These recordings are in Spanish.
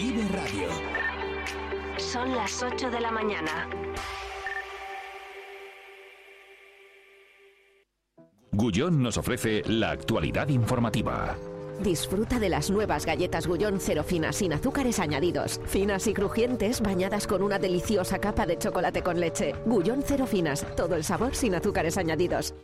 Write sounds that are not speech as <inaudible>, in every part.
Vive Radio. Son las 8 de la mañana. Gullón nos ofrece la actualidad informativa. Disfruta de las nuevas galletas Gullón cero finas sin azúcares añadidos. Finas y crujientes bañadas con una deliciosa capa de chocolate con leche. Gullón cero finas, todo el sabor sin azúcares añadidos.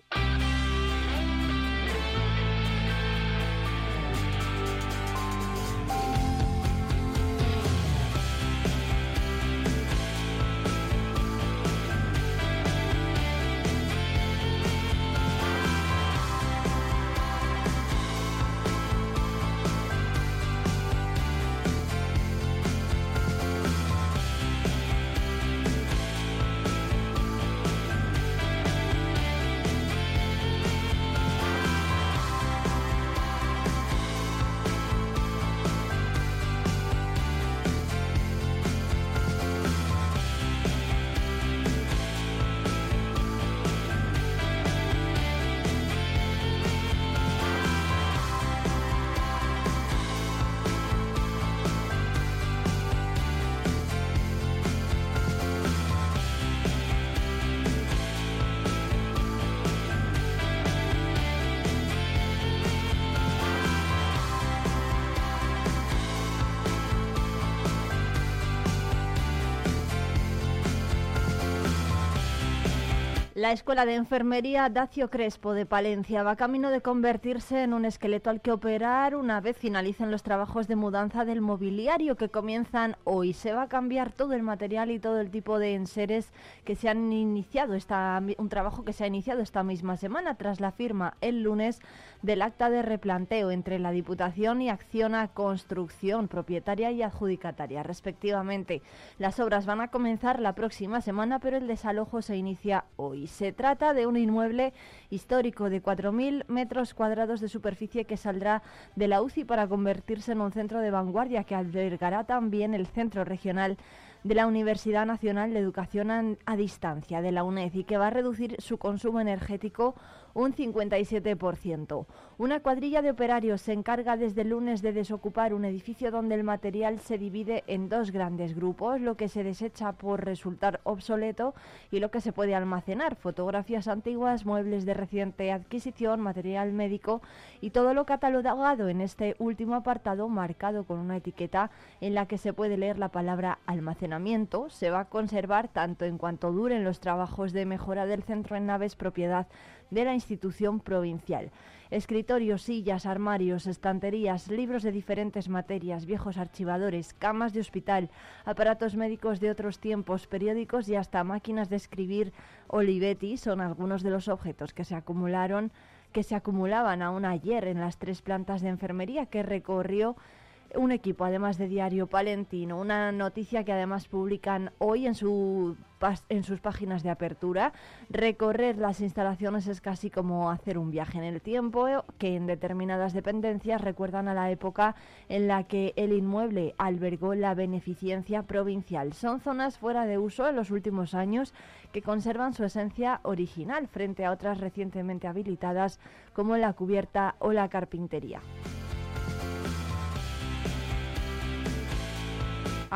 La Escuela de Enfermería Dacio Crespo de Palencia va camino de convertirse en un esqueleto al que operar una vez finalicen los trabajos de mudanza del mobiliario que comienzan hoy. Se va a cambiar todo el material y todo el tipo de enseres que se han iniciado, esta, un trabajo que se ha iniciado esta misma semana tras la firma el lunes del acta de replanteo entre la Diputación y Acciona Construcción, propietaria y adjudicataria, respectivamente. Las obras van a comenzar la próxima semana, pero el desalojo se inicia hoy. Se trata de un inmueble histórico de 4.000 metros cuadrados de superficie que saldrá de la UCI para convertirse en un centro de vanguardia que albergará también el Centro Regional de la Universidad Nacional de Educación a, Distancia de la UNED y que va a reducir su consumo energético un 57%. Una cuadrilla de operarios se encarga desde el lunes de desocupar un edificio donde el material se divide en dos grandes grupos, lo que se desecha por resultar obsoleto y lo que se puede almacenar, fotografías antiguas, muebles de reciente adquisición, material médico y todo lo catalogado en este último apartado marcado con una etiqueta en la que se puede leer la palabra almacenamiento, se va a conservar tanto en cuanto duren los trabajos de mejora del centro en naves propiedad de la institución provincial. Escritorios, sillas, armarios, estanterías, libros de diferentes materias, viejos archivadores, camas de hospital, aparatos médicos de otros tiempos, periódicos y hasta máquinas de escribir Olivetti son algunos de los objetos que se acumularon que se acumulaban aún ayer en las tres plantas de enfermería que recorrió un equipo, además de Diario Palentino, una noticia que además publican hoy en, su, en sus páginas de apertura. Recorrer las instalaciones es casi como hacer un viaje en el tiempo, que en determinadas dependencias recuerdan a la época en la que el inmueble albergó la beneficencia provincial. Son zonas fuera de uso en los últimos años que conservan su esencia original frente a otras recientemente habilitadas como la cubierta o la carpintería.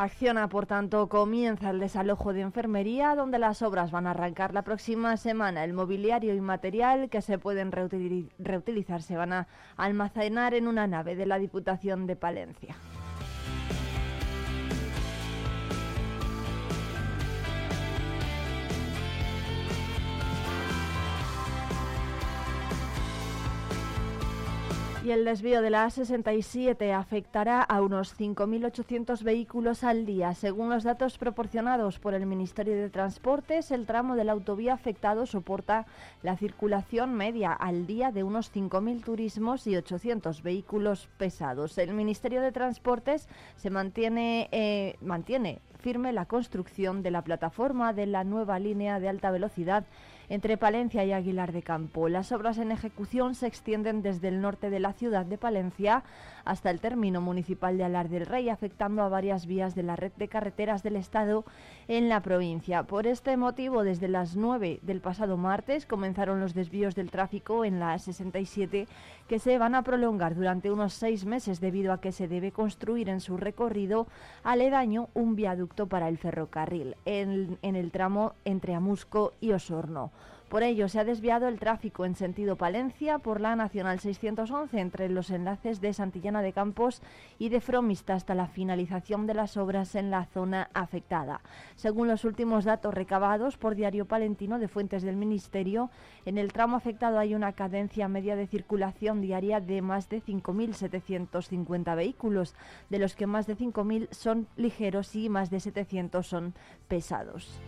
Acciona, por tanto, comienza el desalojo de enfermería, donde las obras van a arrancar la próxima semana. El mobiliario y material que se pueden reutilizar se van a almacenar en una nave de la Diputación de Palencia. Y el desvío de la A67 afectará a unos 5.800 vehículos al día. Según los datos proporcionados por el Ministerio de Transportes, el tramo de la autovía afectado soporta la circulación media al día de unos 5.000 turismos y 800 vehículos pesados. El Ministerio de Transportes se mantiene, eh, mantiene firme la construcción de la plataforma de la nueva línea de alta velocidad entre Palencia y Aguilar de Campo. Las obras en ejecución se extienden desde el norte de la ciudad de Palencia hasta el término municipal de Alar del Rey, afectando a varias vías de la red de carreteras del Estado en la provincia. Por este motivo, desde las 9 del pasado martes comenzaron los desvíos del tráfico en la 67 que se van a prolongar durante unos seis meses debido a que se debe construir en su recorrido aledaño un viaducto para el ferrocarril en, en el tramo entre Amusco y Osorno. Por ello, se ha desviado el tráfico en sentido Palencia por la Nacional 611 entre los enlaces de Santillana de Campos y de Fromista hasta la finalización de las obras en la zona afectada. Según los últimos datos recabados por Diario Palentino de fuentes del Ministerio, en el tramo afectado hay una cadencia media de circulación diaria de más de 5.750 vehículos, de los que más de 5.000 son ligeros y más de 700 son pesados.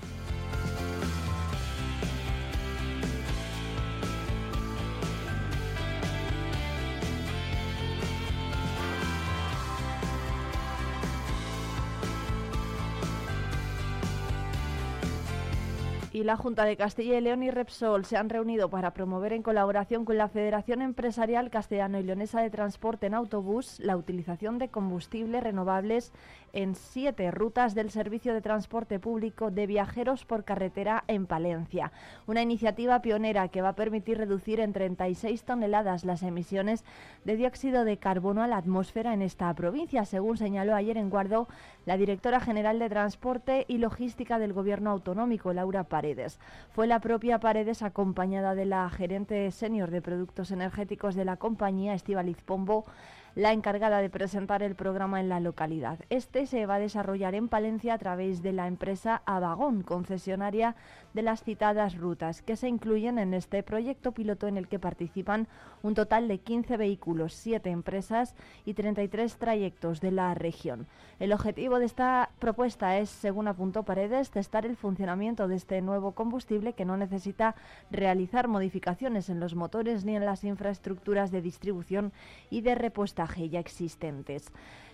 La Junta de Castilla y León y Repsol se han reunido para promover en colaboración con la Federación Empresarial Castellano y Leonesa de Transporte en Autobús la utilización de combustibles renovables en siete rutas del servicio de transporte público de viajeros por carretera en Palencia. Una iniciativa pionera que va a permitir reducir en 36 toneladas las emisiones de dióxido de carbono a la atmósfera en esta provincia, según señaló ayer en Guardo la directora general de Transporte y Logística del Gobierno Autonómico, Laura Paredes. Fue la propia Paredes, acompañada de la gerente senior de productos energéticos de la compañía, Estibaliz Pombo, la encargada de presentar el programa en la localidad. Este se va a desarrollar en Palencia a través de la empresa Avagón, concesionaria de las citadas rutas, que se incluyen en este proyecto piloto en el que participan un total de 15 vehículos, 7 empresas y 33 trayectos de la región. El objetivo de esta propuesta es, según apuntó Paredes, testar el funcionamiento de este nuevo combustible que no necesita realizar modificaciones en los motores ni en las infraestructuras de distribución y de repuesta ya existentes.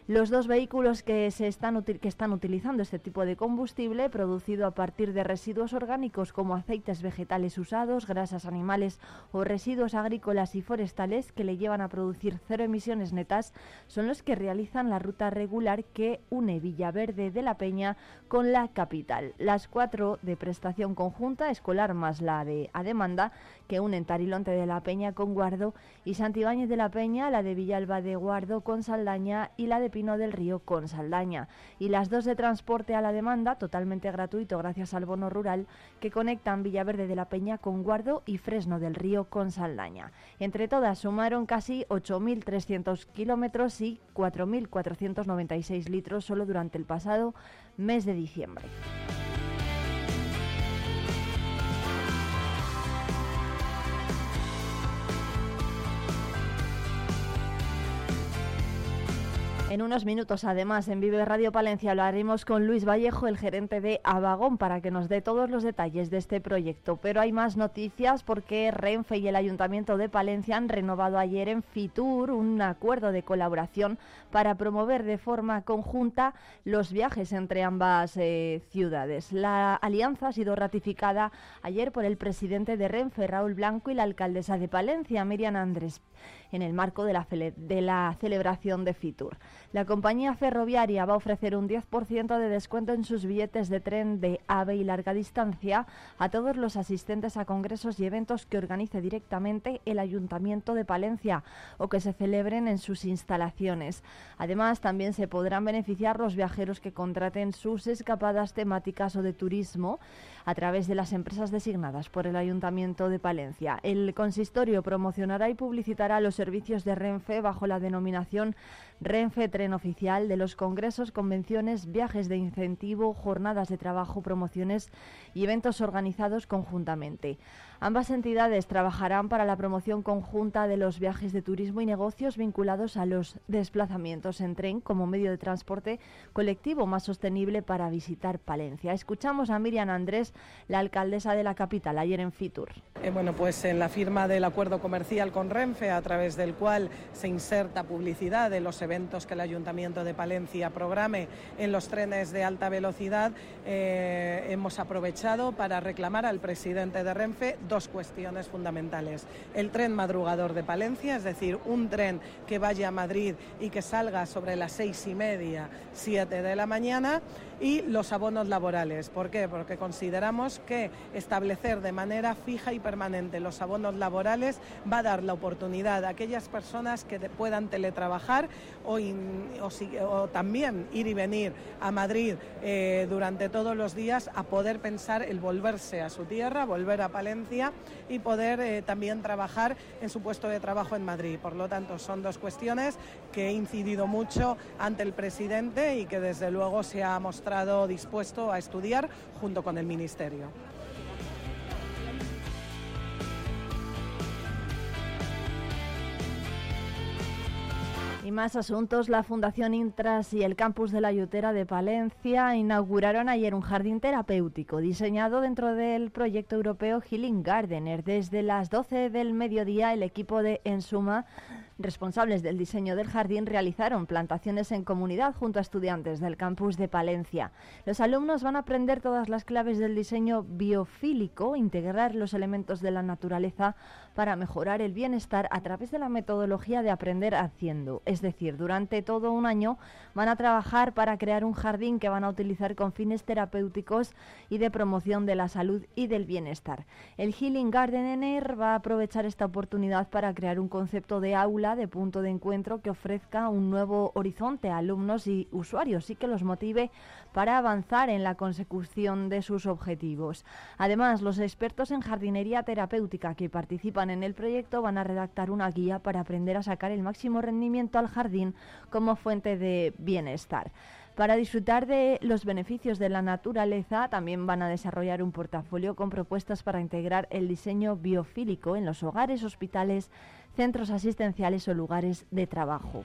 Los dos vehículos que, se están, utilizando este tipo de combustible, producido a partir de residuos orgánicos como aceites vegetales usados, grasas animales o residuos agrícolas y forestales que le llevan a producir cero emisiones netas, son los que realizan la ruta regular que une Villaverde de la Peña con la capital. Las cuatro de prestación conjunta, escolar más la de a demanda, que unen Tarilonte de la Peña con Guardo y Santibáñez de la Peña, la de Villalba de Guardo con Saldaña y la de Pino del Río con Saldaña. Y las dos de transporte a la demanda, totalmente gratuito gracias al bono rural, que conectan Villaverde de la Peña con Guardo y Fresno del Río con Saldaña. Entre todas sumaron casi 8.300 kilómetros y 4.496 litros solo durante el pasado mes de diciembre. En unos minutos, además, en Vive Radio Palencia hablaremos con Luis Vallejo, el gerente de Avagón, para que nos dé todos los detalles de este proyecto. Pero hay más noticias porque Renfe y el Ayuntamiento de Palencia han renovado ayer en Fitur un acuerdo de colaboración para promover de forma conjunta los viajes entre ambas eh, ciudades. La alianza ha sido ratificada ayer por el presidente de Renfe, Raúl Blanco, y la alcaldesa de Palencia, Miriam Andrés en el marco de la, celebración de Fitur. La compañía ferroviaria va a ofrecer un 10% de descuento en sus billetes de tren de AVE y larga distancia a todos los asistentes a congresos y eventos que organice directamente el Ayuntamiento de Palencia o que se celebren en sus instalaciones. Además, también se podrán beneficiar los viajeros que contraten sus escapadas temáticas o de turismo a través de las empresas designadas por el Ayuntamiento de Palencia. El consistorio promocionará y publicitará los servicios de Renfe bajo la denominación Renfe Tren Oficial de los congresos, convenciones, viajes de incentivo, jornadas de trabajo, promociones y eventos organizados conjuntamente. Ambas entidades trabajarán para la promoción conjunta de los viajes de turismo y negocios vinculados a los desplazamientos en tren como medio de transporte colectivo más sostenible para visitar Palencia. Escuchamos a Miriam Andrés, la alcaldesa de la capital, ayer en Fitur. Eh, bueno, pues en la firma del acuerdo comercial con Renfe, a través del cual se inserta publicidad de los eventos que el Ayuntamiento de Palencia programe en los trenes de alta velocidad, eh, hemos aprovechado para reclamar al presidente de Renfe dos cuestiones fundamentales. El tren madrugador de Palencia, es decir, un tren que vaya a Madrid y que salga sobre las seis y media, siete de la mañana, y los abonos laborales. ¿Por qué? Porque consideramos que establecer de manera fija y permanente los abonos laborales va a dar la oportunidad a aquellas personas que puedan teletrabajar o, también ir y venir a Madrid eh, durante todos los días a poder pensar el volverse a su tierra, volver a Palencia y poder eh, también trabajar en su puesto de trabajo en Madrid. Por lo tanto, son dos cuestiones que he incidido mucho ante el presidente y que desde luego se ha mostrado dispuesto a estudiar junto con el Ministerio. Y más asuntos, la Fundación Intras y el campus de la Yutera de Palencia inauguraron ayer un jardín terapéutico diseñado dentro del proyecto europeo Healing Gardener. Desde las 12 del mediodía el equipo de Ensuma responsables del diseño del jardín realizaron plantaciones en comunidad junto a estudiantes del campus de Palencia. Los alumnos van a aprender todas las claves del diseño biofílico, integrar los elementos de la naturaleza para mejorar el bienestar a través de la metodología de aprender haciendo. Es decir, durante todo un año van a trabajar para crear un jardín que van a utilizar con fines terapéuticos y de promoción de la salud y del bienestar. El Healing Gardener va a aprovechar esta oportunidad para crear un concepto de aula de punto de encuentro que ofrezca un nuevo horizonte a alumnos y usuarios y que los motive para avanzar en la consecución de sus objetivos. Además, los expertos en jardinería terapéutica que participan en el proyecto van a redactar una guía para aprender a sacar el máximo rendimiento al jardín como fuente de bienestar. Para disfrutar de los beneficios de la naturaleza, también van a desarrollar un portafolio con propuestas para integrar el diseño biofílico en los hogares, hospitales, centros asistenciales o lugares de trabajo.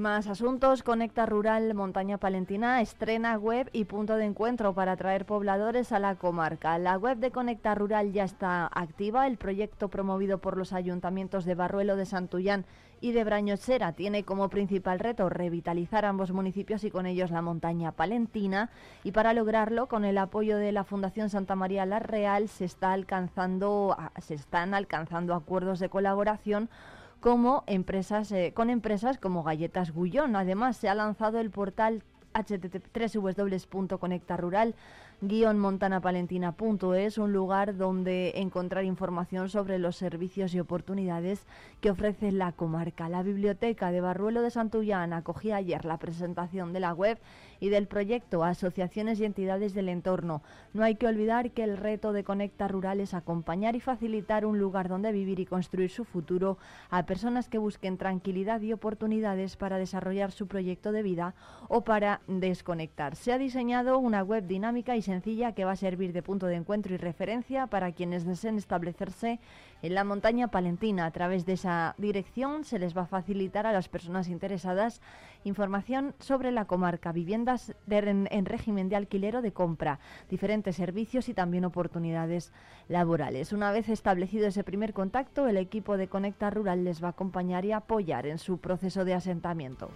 Más asuntos, Conecta Rural Montaña Palentina estrena web y punto de encuentro para atraer pobladores a la comarca. La web de Conecta Rural ya está activa. El proyecto promovido por los ayuntamientos de Barruelo de Santullán y de Brañosera tiene como principal reto revitalizar ambos municipios y con ellos la montaña palentina. Y para lograrlo, con el apoyo de la Fundación Santa María La Real, se, está alcanzando, se están alcanzando acuerdos de colaboración como empresas, eh, con empresas como Galletas Gullón. Además, se ha lanzado el portal http montanapalentina.es, un lugar donde encontrar información sobre los servicios y oportunidades que ofrece la comarca. La Biblioteca de Barruelo de Santullán acogía ayer la presentación de la web y del proyecto Asociaciones y entidades del entorno. No hay que olvidar que el reto de Conecta Rural es acompañar y facilitar un lugar donde vivir y construir su futuro a personas que busquen tranquilidad y oportunidades para desarrollar su proyecto de vida o para desconectar. Se ha diseñado una web dinámica y sencilla que va a servir de punto de encuentro y referencia para quienes deseen establecerse en la montaña palentina. A través de esa dirección se les va a facilitar a las personas interesadas información sobre la comarca, viviendas en, régimen de alquiler o de compra, diferentes servicios y también oportunidades laborales. Una vez establecido ese primer contacto, el equipo de Conecta Rural les va a acompañar y apoyar en su proceso de asentamiento.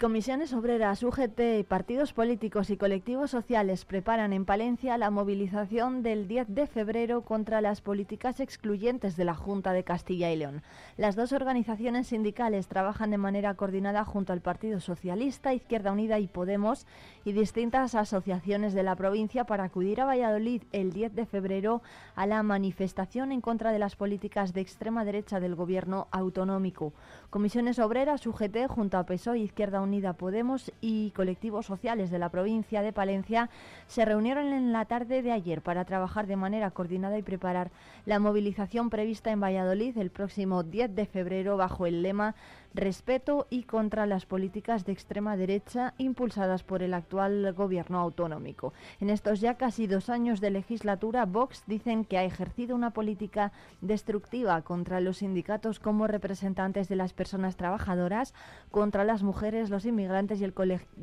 Comisiones obreras, UGT, partidos políticos y colectivos sociales preparan en Palencia la movilización del 10 de febrero contra las políticas excluyentes de la Junta de Castilla y León. Las dos organizaciones sindicales trabajan de manera coordinada junto al Partido Socialista, Izquierda Unida y Podemos y distintas asociaciones de la provincia para acudir a Valladolid el 10 de febrero a la manifestación en contra de las políticas de extrema derecha del gobierno autonómico. Comisiones obreras, UGT, junto a PSOE, Izquierda Unida Podemos y colectivos sociales de la provincia de Palencia se reunieron en la tarde de ayer para trabajar de manera coordinada y preparar la movilización prevista en Valladolid el próximo 10 de febrero bajo el lema respeto y contra las políticas de extrema derecha impulsadas por el actual gobierno autonómico. En estos ya casi dos años de legislatura, Vox dicen que ha ejercido una política destructiva contra los sindicatos como representantes de las personas trabajadoras, contra las mujeres, los inmigrantes y el,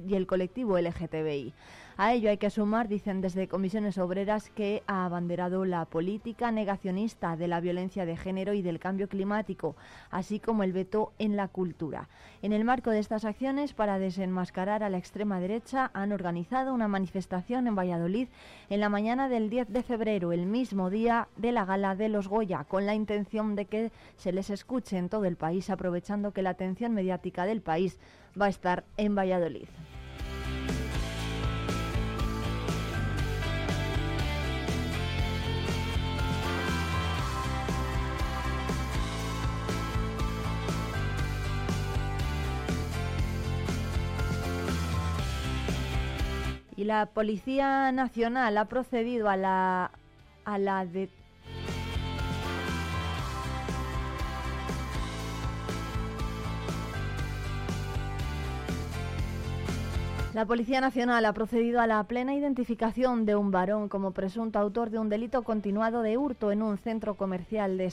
y el colectivo LGTBI. A ello hay que sumar, dicen desde comisiones obreras, que ha abanderado la política negacionista de la violencia de género y del cambio climático, así como el veto en la cultura. En el marco de estas acciones, para desenmascarar a la extrema derecha, han organizado una manifestación en Valladolid en la mañana del 10 de febrero, el mismo día de la gala de los Goya, con la intención de que se les escuche en todo el país, aprovechando que la atención mediática del país va a estar en Valladolid. La Policía Nacional ha procedido a la, a la La Policía Nacional ha procedido a la plena identificación de un varón como presunto autor de un delito continuado de hurto en un centro comercial de,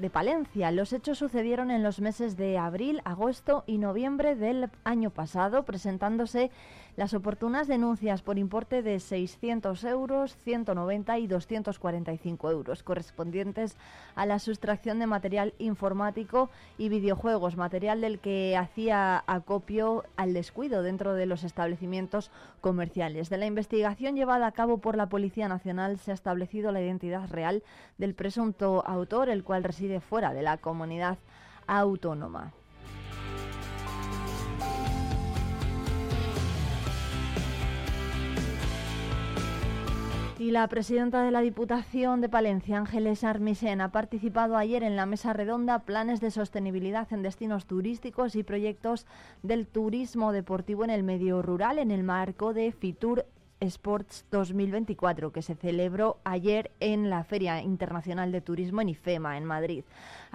de, Palencia. Los hechos sucedieron en los meses de abril, agosto y noviembre del año pasado, presentándose las oportunas denuncias por importe de 600 euros, 190 y 245 euros, correspondientes a la sustracción de material informático y videojuegos, material del que hacía acopio al descuido dentro de los establecimientos comerciales. De la investigación llevada a cabo por la Policía Nacional se ha establecido la identidad real del presunto autor, el cual reside fuera de la comunidad autónoma. Y la presidenta de la Diputación de Palencia, Ángeles Armisen, ha participado ayer en la mesa redonda Planes de Sostenibilidad en Destinos Turísticos y Proyectos del Turismo Deportivo en el Medio Rural en el marco de FITUR Sports 2024, que se celebró ayer en la Feria Internacional de Turismo en IFEMA, en Madrid.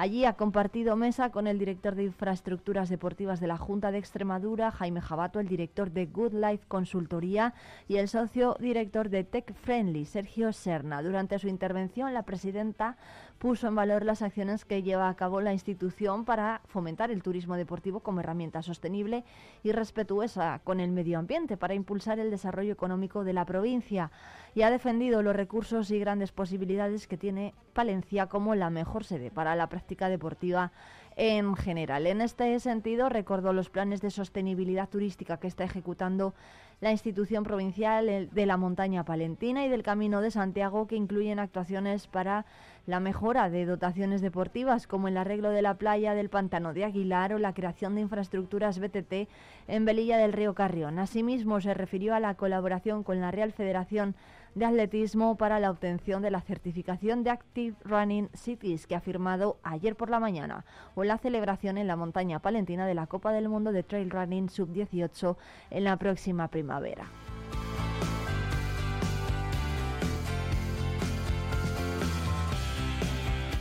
Allí ha compartido mesa con el director de Infraestructuras Deportivas de la Junta de Extremadura, Jaime Jabato, el director de Good Life Consultoría y el socio director de Tech Friendly, Sergio Serna. Durante su intervención, la presidenta puso en valor las acciones que lleva a cabo la institución para fomentar el turismo deportivo como herramienta sostenible y respetuosa con el medio ambiente para impulsar el desarrollo económico de la provincia y ha defendido los recursos y grandes posibilidades que tiene Palencia como la mejor sede para la práctica deportiva en general. En este sentido, recordó los planes de sostenibilidad turística que está ejecutando la institución provincial de la montaña palentina y del Camino de Santiago, que incluyen actuaciones para la mejora de dotaciones deportivas, como el arreglo de la playa del Pantano de Aguilar o la creación de infraestructuras BTT en Velilla del Río Carrión. Asimismo, se refirió a la colaboración con la Real Federación de Atletismo para la obtención de la certificación de Active Running Cities que ha firmado ayer por la mañana, o la celebración en la montaña palentina de la Copa del Mundo de Trail Running Sub-18 en la próxima primavera.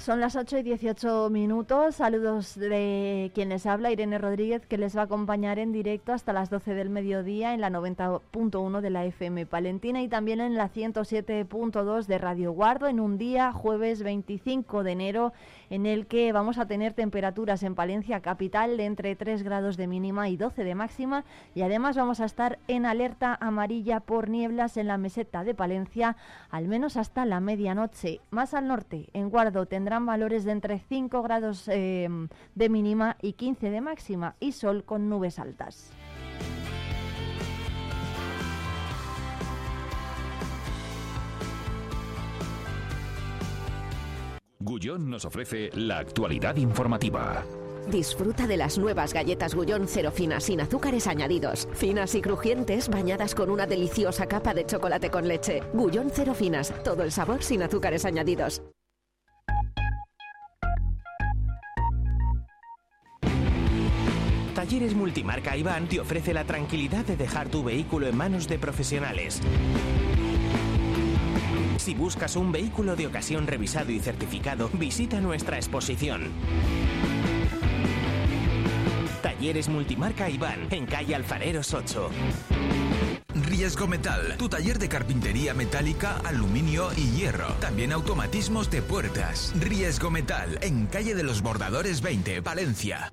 Son las 8 y 18 minutos. Saludos de quien les habla, Irene Rodríguez, que les va a acompañar en directo hasta las 12 del mediodía en la 90.1 de la FM Palentina y también en la 107.2 de Radio Guardo en un día, jueves 25 de enero, en el que vamos a tener temperaturas en Palencia capital de entre 3 grados de mínima y 12 de máxima y además vamos a estar en alerta amarilla por nieblas en la meseta de Palencia, al menos hasta la medianoche. Más al norte, en Guardo, valores de entre 5 grados eh, de mínima y 15 de máxima y sol con nubes altas. Gullón nos ofrece la actualidad informativa. Disfruta de las nuevas galletas Gullón cero finas sin azúcares añadidos. Finas y crujientes bañadas con una deliciosa capa de chocolate con leche. Gullón cero finas, todo el sabor sin azúcares añadidos. Talleres Multimarca Iván te ofrece la tranquilidad de dejar tu vehículo en manos de profesionales. Si buscas un vehículo de ocasión revisado y certificado, visita nuestra exposición. Talleres Multimarca Iván, en calle Alfareros 8. Riesgo Metal, tu taller de carpintería metálica, aluminio y hierro. También automatismos de puertas. Riesgo Metal, en calle de los Bordadores 20, Valencia.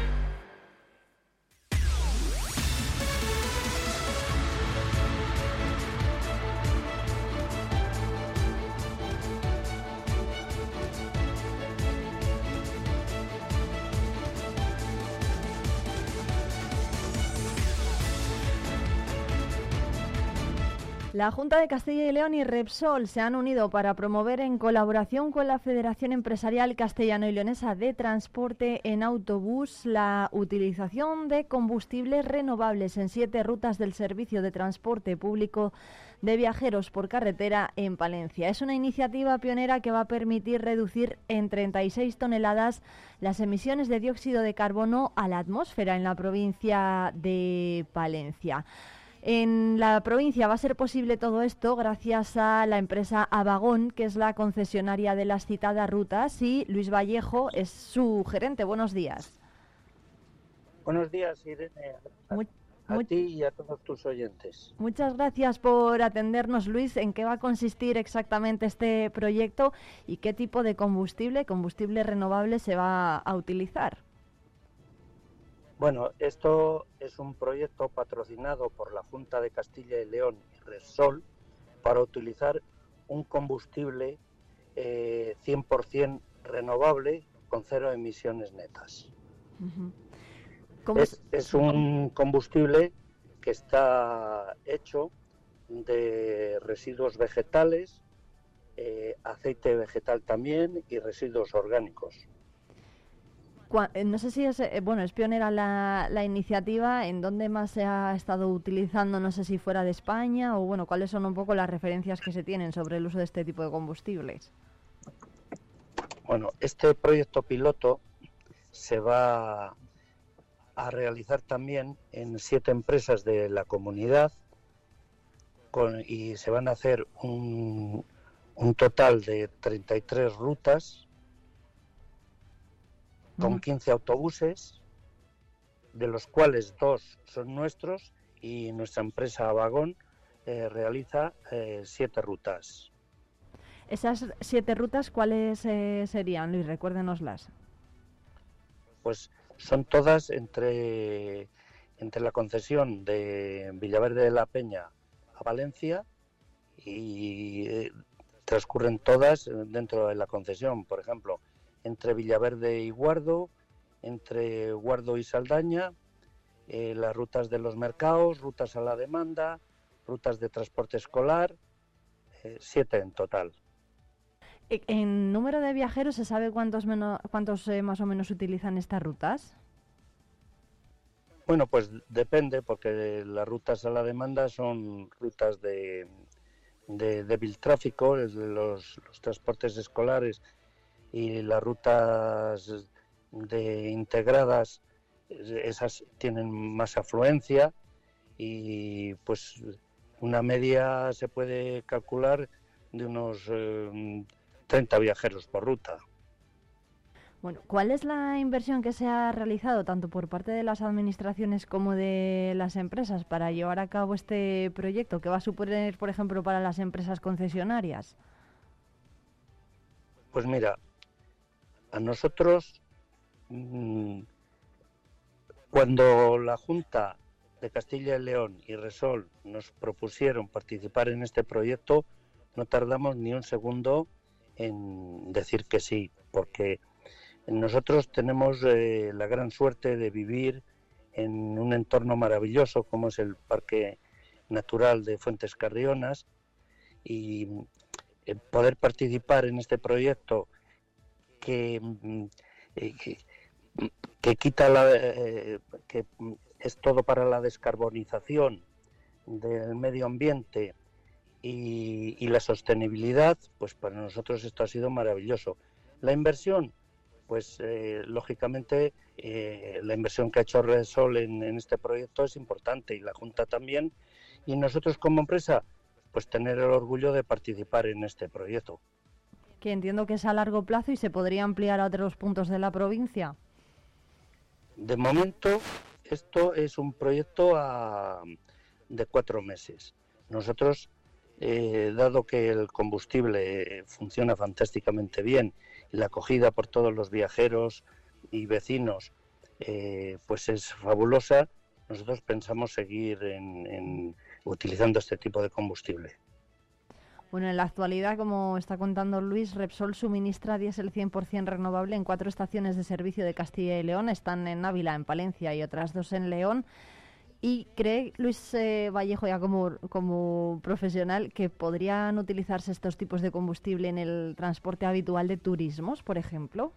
La Junta de Castilla y León y Repsol se han unido para promover en colaboración con la Federación Empresarial Castellano y Leonesa de Transporte en autobús la utilización de combustibles renovables en siete rutas del servicio de transporte público de viajeros por carretera en Palencia. Es una iniciativa pionera que va a permitir reducir en 36 toneladas las emisiones de dióxido de carbono a la atmósfera en la provincia de Palencia. En la provincia va a ser posible todo esto gracias a la empresa Avagón, que es la concesionaria de las citadas rutas, y Luis Vallejo es su gerente. Buenos días. Buenos días, Irene. A, Muy- a muy- ti y a todos tus oyentes. Muchas gracias por atendernos, Luis. ¿En qué va a consistir exactamente este proyecto y qué tipo de combustible, combustible renovable, se va a utilizar? Bueno, esto es un proyecto patrocinado por la Junta de Castilla y León y Repsol para utilizar un combustible eh, 100% renovable con cero emisiones netas. Ujú. ¿Cómo Es, es- es un combustible que está hecho de residuos vegetales, eh, aceite vegetal también y residuos orgánicos. Eh, No sé si es, eh, bueno, es pionera la, la iniciativa, ¿en dónde más se ha estado utilizando? No sé si fuera de España o, bueno, cuáles son un poco las referencias que se tienen sobre el uso de este tipo de combustibles. Bueno, este proyecto piloto se va a realizar también en siete empresas de la comunidad con- y se van a hacer un, un total de 33 rutas con Ujú. 15 autobuses, de los cuales dos son nuestros y nuestra empresa Vagón eh, realiza eh, siete rutas. Esas siete rutas, ¿cuáles eh, serían, Luis? Recuérdenoslas. pues son todas entre, entre la concesión de Villaverde de la Peña a Valencia y transcurren todas dentro de la concesión, por ejemplo, entre Villaverde y Guardo, entre Guardo y Saldaña, eh, las rutas de los mercados, rutas a la demanda, rutas de transporte escolar, eh, siete en total. E, ¿En número de viajeros se sabe cuántos, cuántos eh, más o menos utilizan estas rutas? Bueno, pues depende, porque las rutas a la demanda son rutas de, de débil tráfico, los, los transportes escolares y las rutas de integradas, esas tienen más afluencia y pues una media se puede calcular de unos 30 eh, viajeros por ruta. Bueno, ¿cuál es la inversión que se ha realizado tanto por parte de las administraciones como de las empresas para llevar a cabo este proyecto? ¿Qué va a suponer, por ejemplo, para las empresas concesionarias? Pues mira, a nosotros, mm, cuando la Junta de Castilla y León y Resol nos propusieron participar en este proyecto, no tardamos ni un segundo en decir que sí, porque nosotros tenemos eh, la gran suerte de vivir en un entorno maravilloso como es el Parque Natural de Fuentes Carrionas y eh, poder participar en este proyecto que, eh, que, quita la, que es todo para la descarbonización del medio ambiente y, la sostenibilidad, pues para nosotros esto ha sido maravilloso. La inversión, pues eh, lógicamente eh, la inversión que ha hecho Resol en, en este proyecto es importante y la Junta también. Y nosotros como empresa, pues tener el orgullo de participar en este proyecto. Que entiendo que es a largo plazo y se podría ampliar a otros puntos de la provincia. De momento, esto es un proyecto de cuatro meses. Nosotros, eh, dado que el combustible funciona fantásticamente bien la acogida por todos los viajeros y vecinos eh, pues es fabulosa, nosotros pensamos seguir utilizando este tipo de combustible. Bueno, en la actualidad, como está contando Luis, Repsol suministra diésel 100% renovable en cuatro estaciones de servicio de Castilla y León. Están en Ávila, en Palencia y otras dos en León. ¿Y cree Luis eh, Vallejo, ya como, como profesional, que podrían utilizarse estos tipos de combustible en el transporte habitual de turismos, por ejemplo?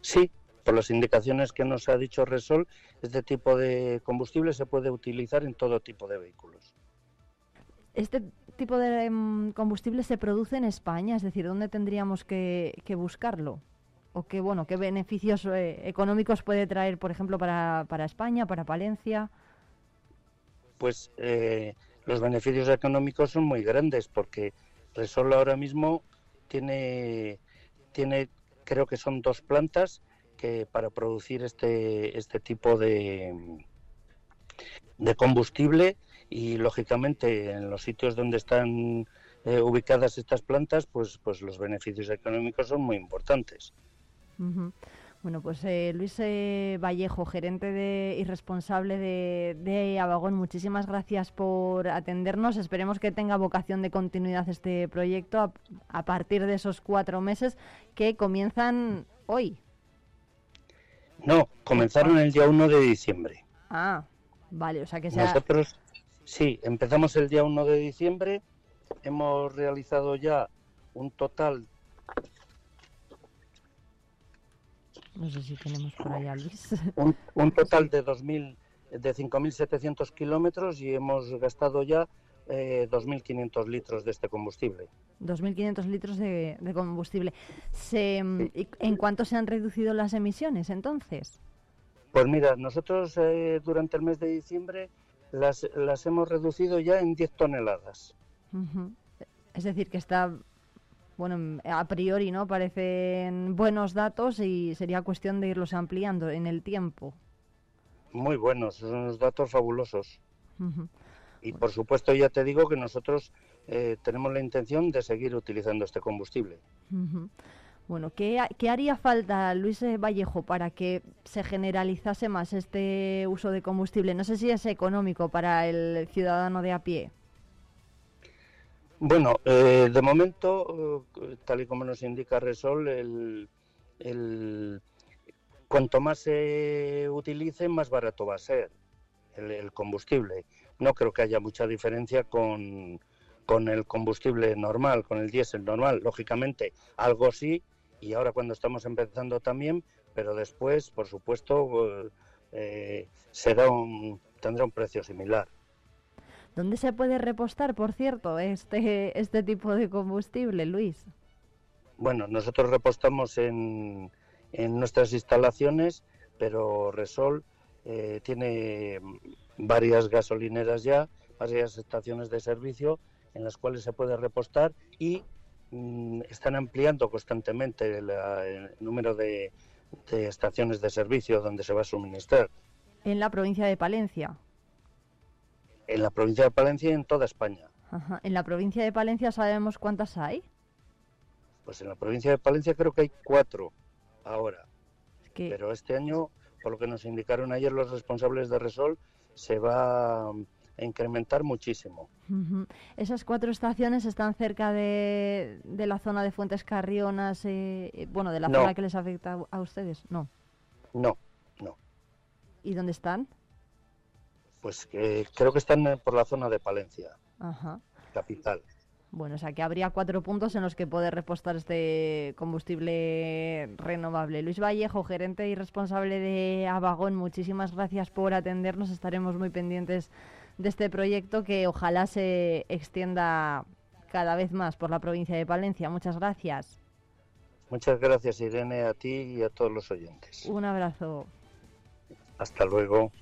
Sí, por las indicaciones que nos ha dicho Resol, este tipo de combustible se puede utilizar en todo tipo de vehículos. Este tipo de mm, combustible se produce en España, es decir, ¿dónde tendríamos que buscarlo? o qué bueno qué beneficios eh, económicos puede traer por ejemplo para, para España para Palencia pues eh, los beneficios económicos son muy grandes porque Resol ahora mismo tiene tiene creo que son dos plantas que para producir este este tipo de de combustible y lógicamente en los sitios donde están eh, ubicadas estas plantas pues pues los beneficios económicos son muy importantes bueno, pues eh, Luis eh, Vallejo, gerente de, y responsable de, de, Abagón, muchísimas gracias por atendernos. Esperemos que tenga vocación de continuidad este proyecto a, partir de esos cuatro meses que comienzan hoy. No, comenzaron el día 1 de diciembre. Ah, vale, o sea que Nosotros, sí, empezamos el día 1 de diciembre, hemos realizado ya un total No sé si tenemos por allá, Luis. <laughs> Un, total de 2.000, de 5.700 kilómetros y hemos gastado ya eh, 2.500 litros de este combustible. 2.500 litros de, combustible. ¿En cuánto se han reducido las emisiones entonces? Pues mira, nosotros eh, durante el mes de diciembre las, las hemos reducido ya en 10 toneladas. Es decir, que está bueno, a priori no parecen buenos datos y sería cuestión de irlos ampliando en el tiempo. Muy buenos, son unos datos fabulosos. Y por supuesto ya te digo que nosotros eh, tenemos la intención de seguir utilizando este combustible. Bueno, ¿qué, ¿qué, haría falta, Luis Vallejo, para que se generalizase más este uso de combustible? No sé si es económico para el ciudadano de a pie. Bueno, eh, de momento, eh, tal y como nos indica Resol, el, cuanto más se utilice, más barato va a ser el, combustible. No creo que haya mucha diferencia con, con el combustible normal, con el diésel normal. Lógicamente, algo sí, y ahora cuando estamos empezando también, pero después, por supuesto, eh, será un, tendrá un precio similar. ¿Dónde se puede repostar, por cierto, este, este tipo de combustible, Luis? Bueno, nosotros repostamos en, en nuestras instalaciones, pero Resol eh, tiene varias gasolineras ya, varias estaciones de servicio en las cuales se puede repostar y están ampliando constantemente el, número de, estaciones de servicio donde se va a suministrar. En la provincia de Palencia. En la provincia de Palencia y en toda España. En la provincia de Palencia sabemos cuántas hay. Pues en la provincia de Palencia creo que hay cuatro ahora. Pero este año, por lo que nos indicaron ayer los responsables de Resol, se va a incrementar muchísimo. Esas cuatro estaciones están cerca de, la zona de Fuentes Carrionas, eh, eh, bueno, de la zona que les afecta a ustedes, ¿no? No, no. ¿Y dónde están? Pues creo que están por la zona de Palencia, capital. Bueno, o sea que habría cuatro puntos en los que poder repostar este combustible renovable. Luis Vallejo, gerente y responsable de Abagón, muchísimas gracias por atendernos. Estaremos muy pendientes de este proyecto que ojalá se extienda cada vez más por la provincia de Palencia. Muchas gracias. Muchas gracias, Irene, a ti y a todos los oyentes. Un abrazo. Hasta luego.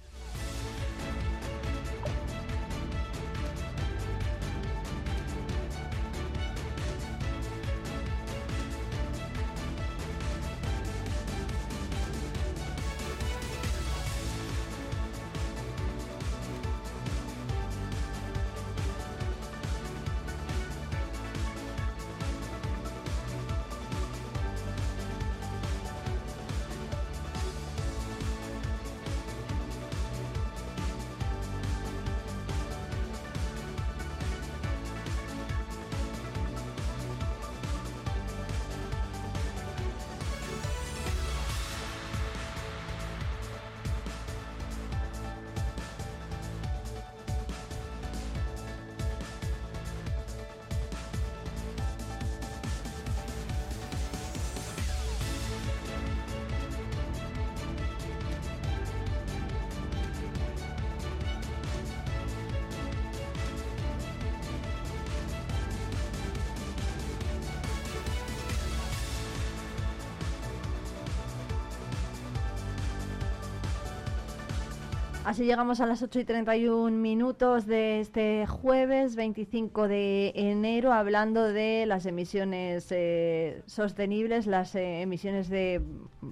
Así llegamos a las 8 y 31 minutos de este jueves 25 de enero hablando de las emisiones eh, sostenibles, las eh, emisiones de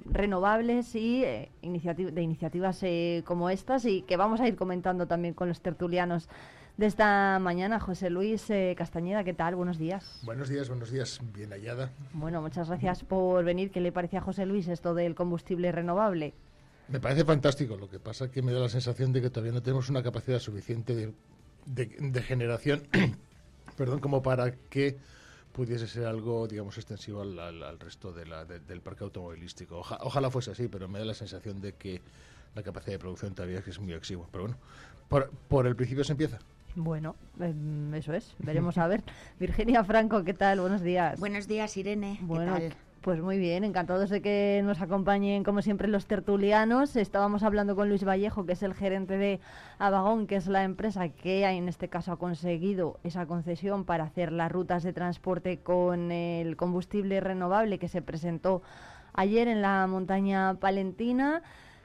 renovables y eh, de iniciativas como estas y que vamos a ir comentando también con los tertulianos de esta mañana. José Luis Castañeda, ¿qué tal? Buenos días. Buenos días, buenos días. Bien hallada. Bueno, muchas gracias por venir. ¿Qué le parece a José Luis esto del combustible renovable? Me parece fantástico, lo que pasa es que me da la sensación de que todavía no tenemos una capacidad suficiente de, generación, <clears throat> perdón, como para que pudiese ser algo, digamos, extensivo al, resto del parque automovilístico. ojalá fuese así, pero me da la sensación de que la capacidad de producción todavía es muy exigua. Pero bueno, por, por el principio se empieza. Bueno, em, eso es. Veremos a ver. <laughs> Virginia Franco, ¿qué tal? Buenos días. Buenos días, Irene. Bueno, ¿Qué tal? Pues muy bien, encantados de que nos acompañen como siempre los tertulianos. Estábamos hablando con Luis Vallejo, que es el gerente de Avagón, que es la empresa que en este caso ha conseguido esa concesión para hacer las rutas de transporte con el combustible renovable que se presentó ayer en la montaña palentina.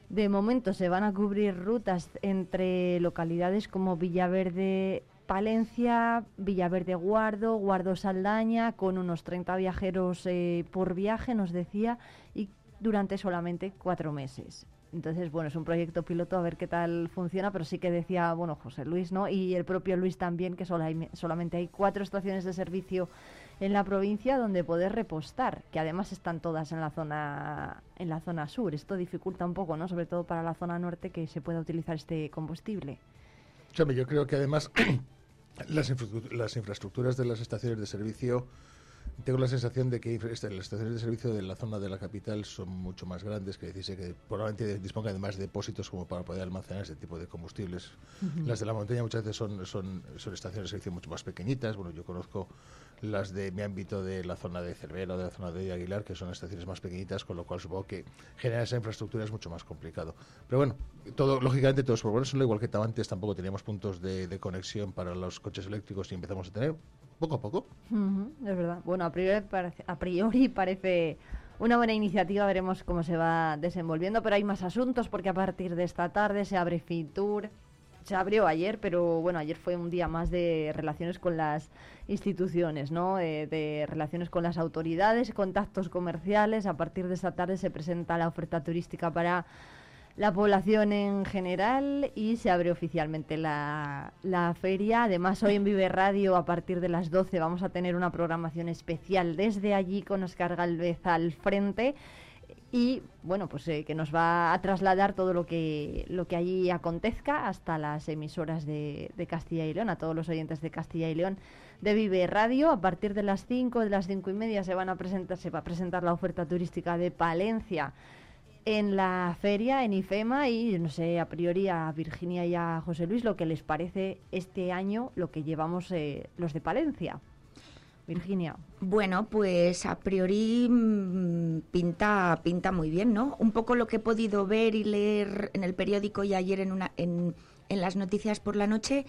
De momento se van a cubrir rutas entre localidades como Villaverde, Palencia, Villaverde Guardo, Guardo Saldaña, con unos 30 viajeros eh, por viaje, nos decía, y durante solamente cuatro meses. Entonces, bueno, es un proyecto piloto a ver qué tal funciona, pero sí que decía, bueno, José Luis, ¿no? Y el propio Luis también, que solamente hay cuatro estaciones de servicio en la provincia donde poder repostar, que además están todas en la zona en la zona sur. Esto dificulta un poco, ¿no? Sobre todo para la zona norte que se pueda utilizar este combustible. yo creo que además las, infraestructuras de las estaciones de servicio tengo la sensación de que este, las estaciones de servicio de la zona de la capital son mucho más grandes, que decirse que probablemente dispongan de más depósitos como para poder almacenar este tipo de combustibles. Las de la montaña muchas veces son, son, son estaciones de servicio mucho más pequeñitas. Bueno, yo conozco las de mi ámbito de la zona de Cervera o de la zona de Aguilar, que son estaciones más pequeñitas, con lo cual supongo que generar esa infraestructura es mucho más complicado. Pero bueno, todo, lógicamente todos los problemas son igual que antes, tampoco teníamos puntos de, de conexión para los coches eléctricos y empezamos a tener poco a poco. es verdad. Bueno, a priori, a priori parece una buena iniciativa, veremos cómo se va desenvolviendo, pero hay más asuntos porque a partir de esta tarde se abre Fitur. Se abrió ayer, pero bueno, ayer fue un día más de relaciones con las instituciones, ¿no? Eh, de relaciones con las autoridades, contactos comerciales. A partir de esta tarde se presenta la oferta turística para la población en general y se abre oficialmente la, la, feria. Además, hoy en Vive Radio, a partir de las 12, vamos a tener una programación especial desde allí con Oscar Galvez al frente y bueno pues eh, que nos va a trasladar todo lo que lo que allí acontezca hasta las emisoras de, Castilla y León a todos los oyentes de Castilla y León de Vive Radio a partir de las 5 de las cinco y media se van a presentar se va a presentar la oferta turística de Palencia en la feria, en IFEMA, y no sé, a priori a Virginia y a José Luis lo que les parece este año lo que llevamos eh, los de Palencia. Virginia. Bueno, pues a priori mm, pinta, pinta muy bien, ¿no? Un poco lo que he podido ver y leer en el periódico y ayer en, una, en, en las noticias por la noche,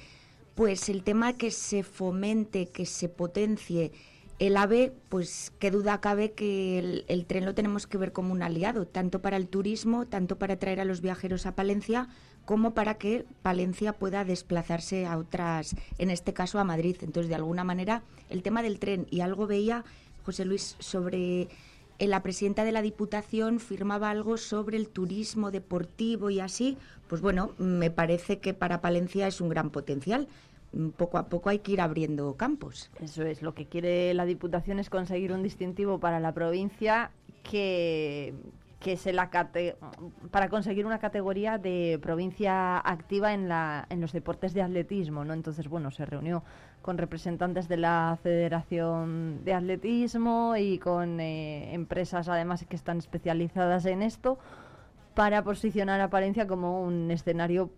pues el tema que se fomente, que se potencie el AVE, pues qué duda cabe que el, tren lo tenemos que ver como un aliado, tanto para el turismo, tanto para traer a los viajeros a Palencia, como para que Palencia pueda desplazarse a otras, en este caso a Madrid. Entonces, de alguna manera, el tema del tren, y algo veía José Luis sobre eh, la presidenta de la Diputación firmaba algo sobre el turismo deportivo y así, pues bueno, me parece que para Palencia es un gran potencial. Mm, poco a poco hay que ir abriendo campos. Eso es, lo que quiere la Diputación es conseguir un distintivo para la provincia que, que se la para conseguir una categoría de provincia activa en, la, en los deportes de atletismo, ¿no? Entonces, bueno, se reunió con representantes de la Federación de Atletismo y con eh, empresas además que están especializadas en esto para posicionar a Palencia como un escenario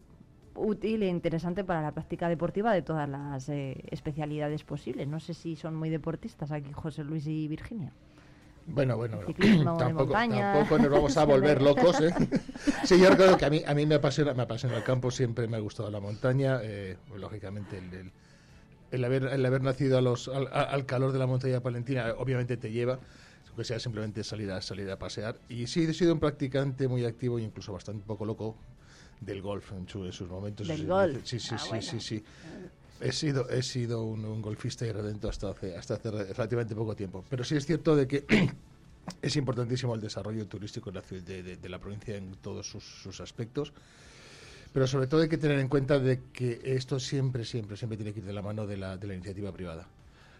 útil e interesante para la práctica deportiva de todas las eh, especialidades posibles. No sé si son muy deportistas aquí José Luis y Virginia. Bueno, bueno, <clears throat> tampoco, tampoco, nos vamos a <laughs> volver locos. ¿eh? <laughs> sí, yo recuerdo que a mí, a mí me, apasiona, me apasiona el campo, siempre me ha gustado la montaña. Eh, lógicamente, el, el, haber, el haber nacido a los, al, calor de la montaña palentina, obviamente te lleva que sea simplemente salir a, salir a pasear. Y sí, he sido un practicante muy activo e incluso bastante poco loco, del golf en, sus momentos. Del golf. Sí, sí, ah, sí, sí, sí. He sido, he sido un, golfista y redento hasta hace, hasta hace relativamente poco tiempo. Pero sí es cierto de que <clears throat> es importantísimo el desarrollo turístico de la, de, de, la provincia en todos sus, sus, aspectos. Pero sobre todo hay que tener en cuenta de que esto siempre, siempre, siempre tiene que ir de la mano de la, de la iniciativa privada.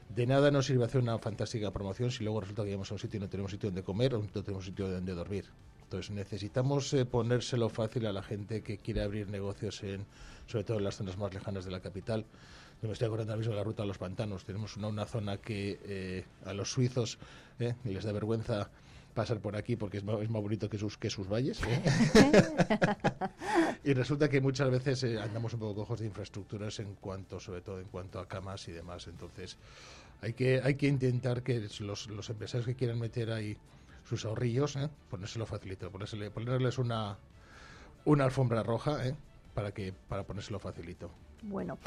De nada nos sirve hacer una fantástica promoción si luego resulta que llegamos a un sitio y no tenemos sitio donde comer o no tenemos sitio donde dormir. Entonces necesitamos eh, ponérselo fácil a la gente que quiere abrir negocios, en, sobre todo en las zonas más lejanas de la capital. Yo me estoy acordando ahora mismo de la ruta a los pantanos. Tenemos una, una zona que eh, a los suizos eh, les da vergüenza pasar por aquí porque es más, es más bonito que sus, que sus valles. <laughs> y resulta que muchas veces andamos un poco cojos de infraestructuras en cuanto, sobre todo en cuanto a camas y demás. Entonces hay que, hay que intentar que los, los empresarios que quieran meter ahí sus ahorrillos, ¿eh? ponérselo facilito, ponerles una, una alfombra roja ¿eh? Para, que, para ponérselo facilito. Bueno,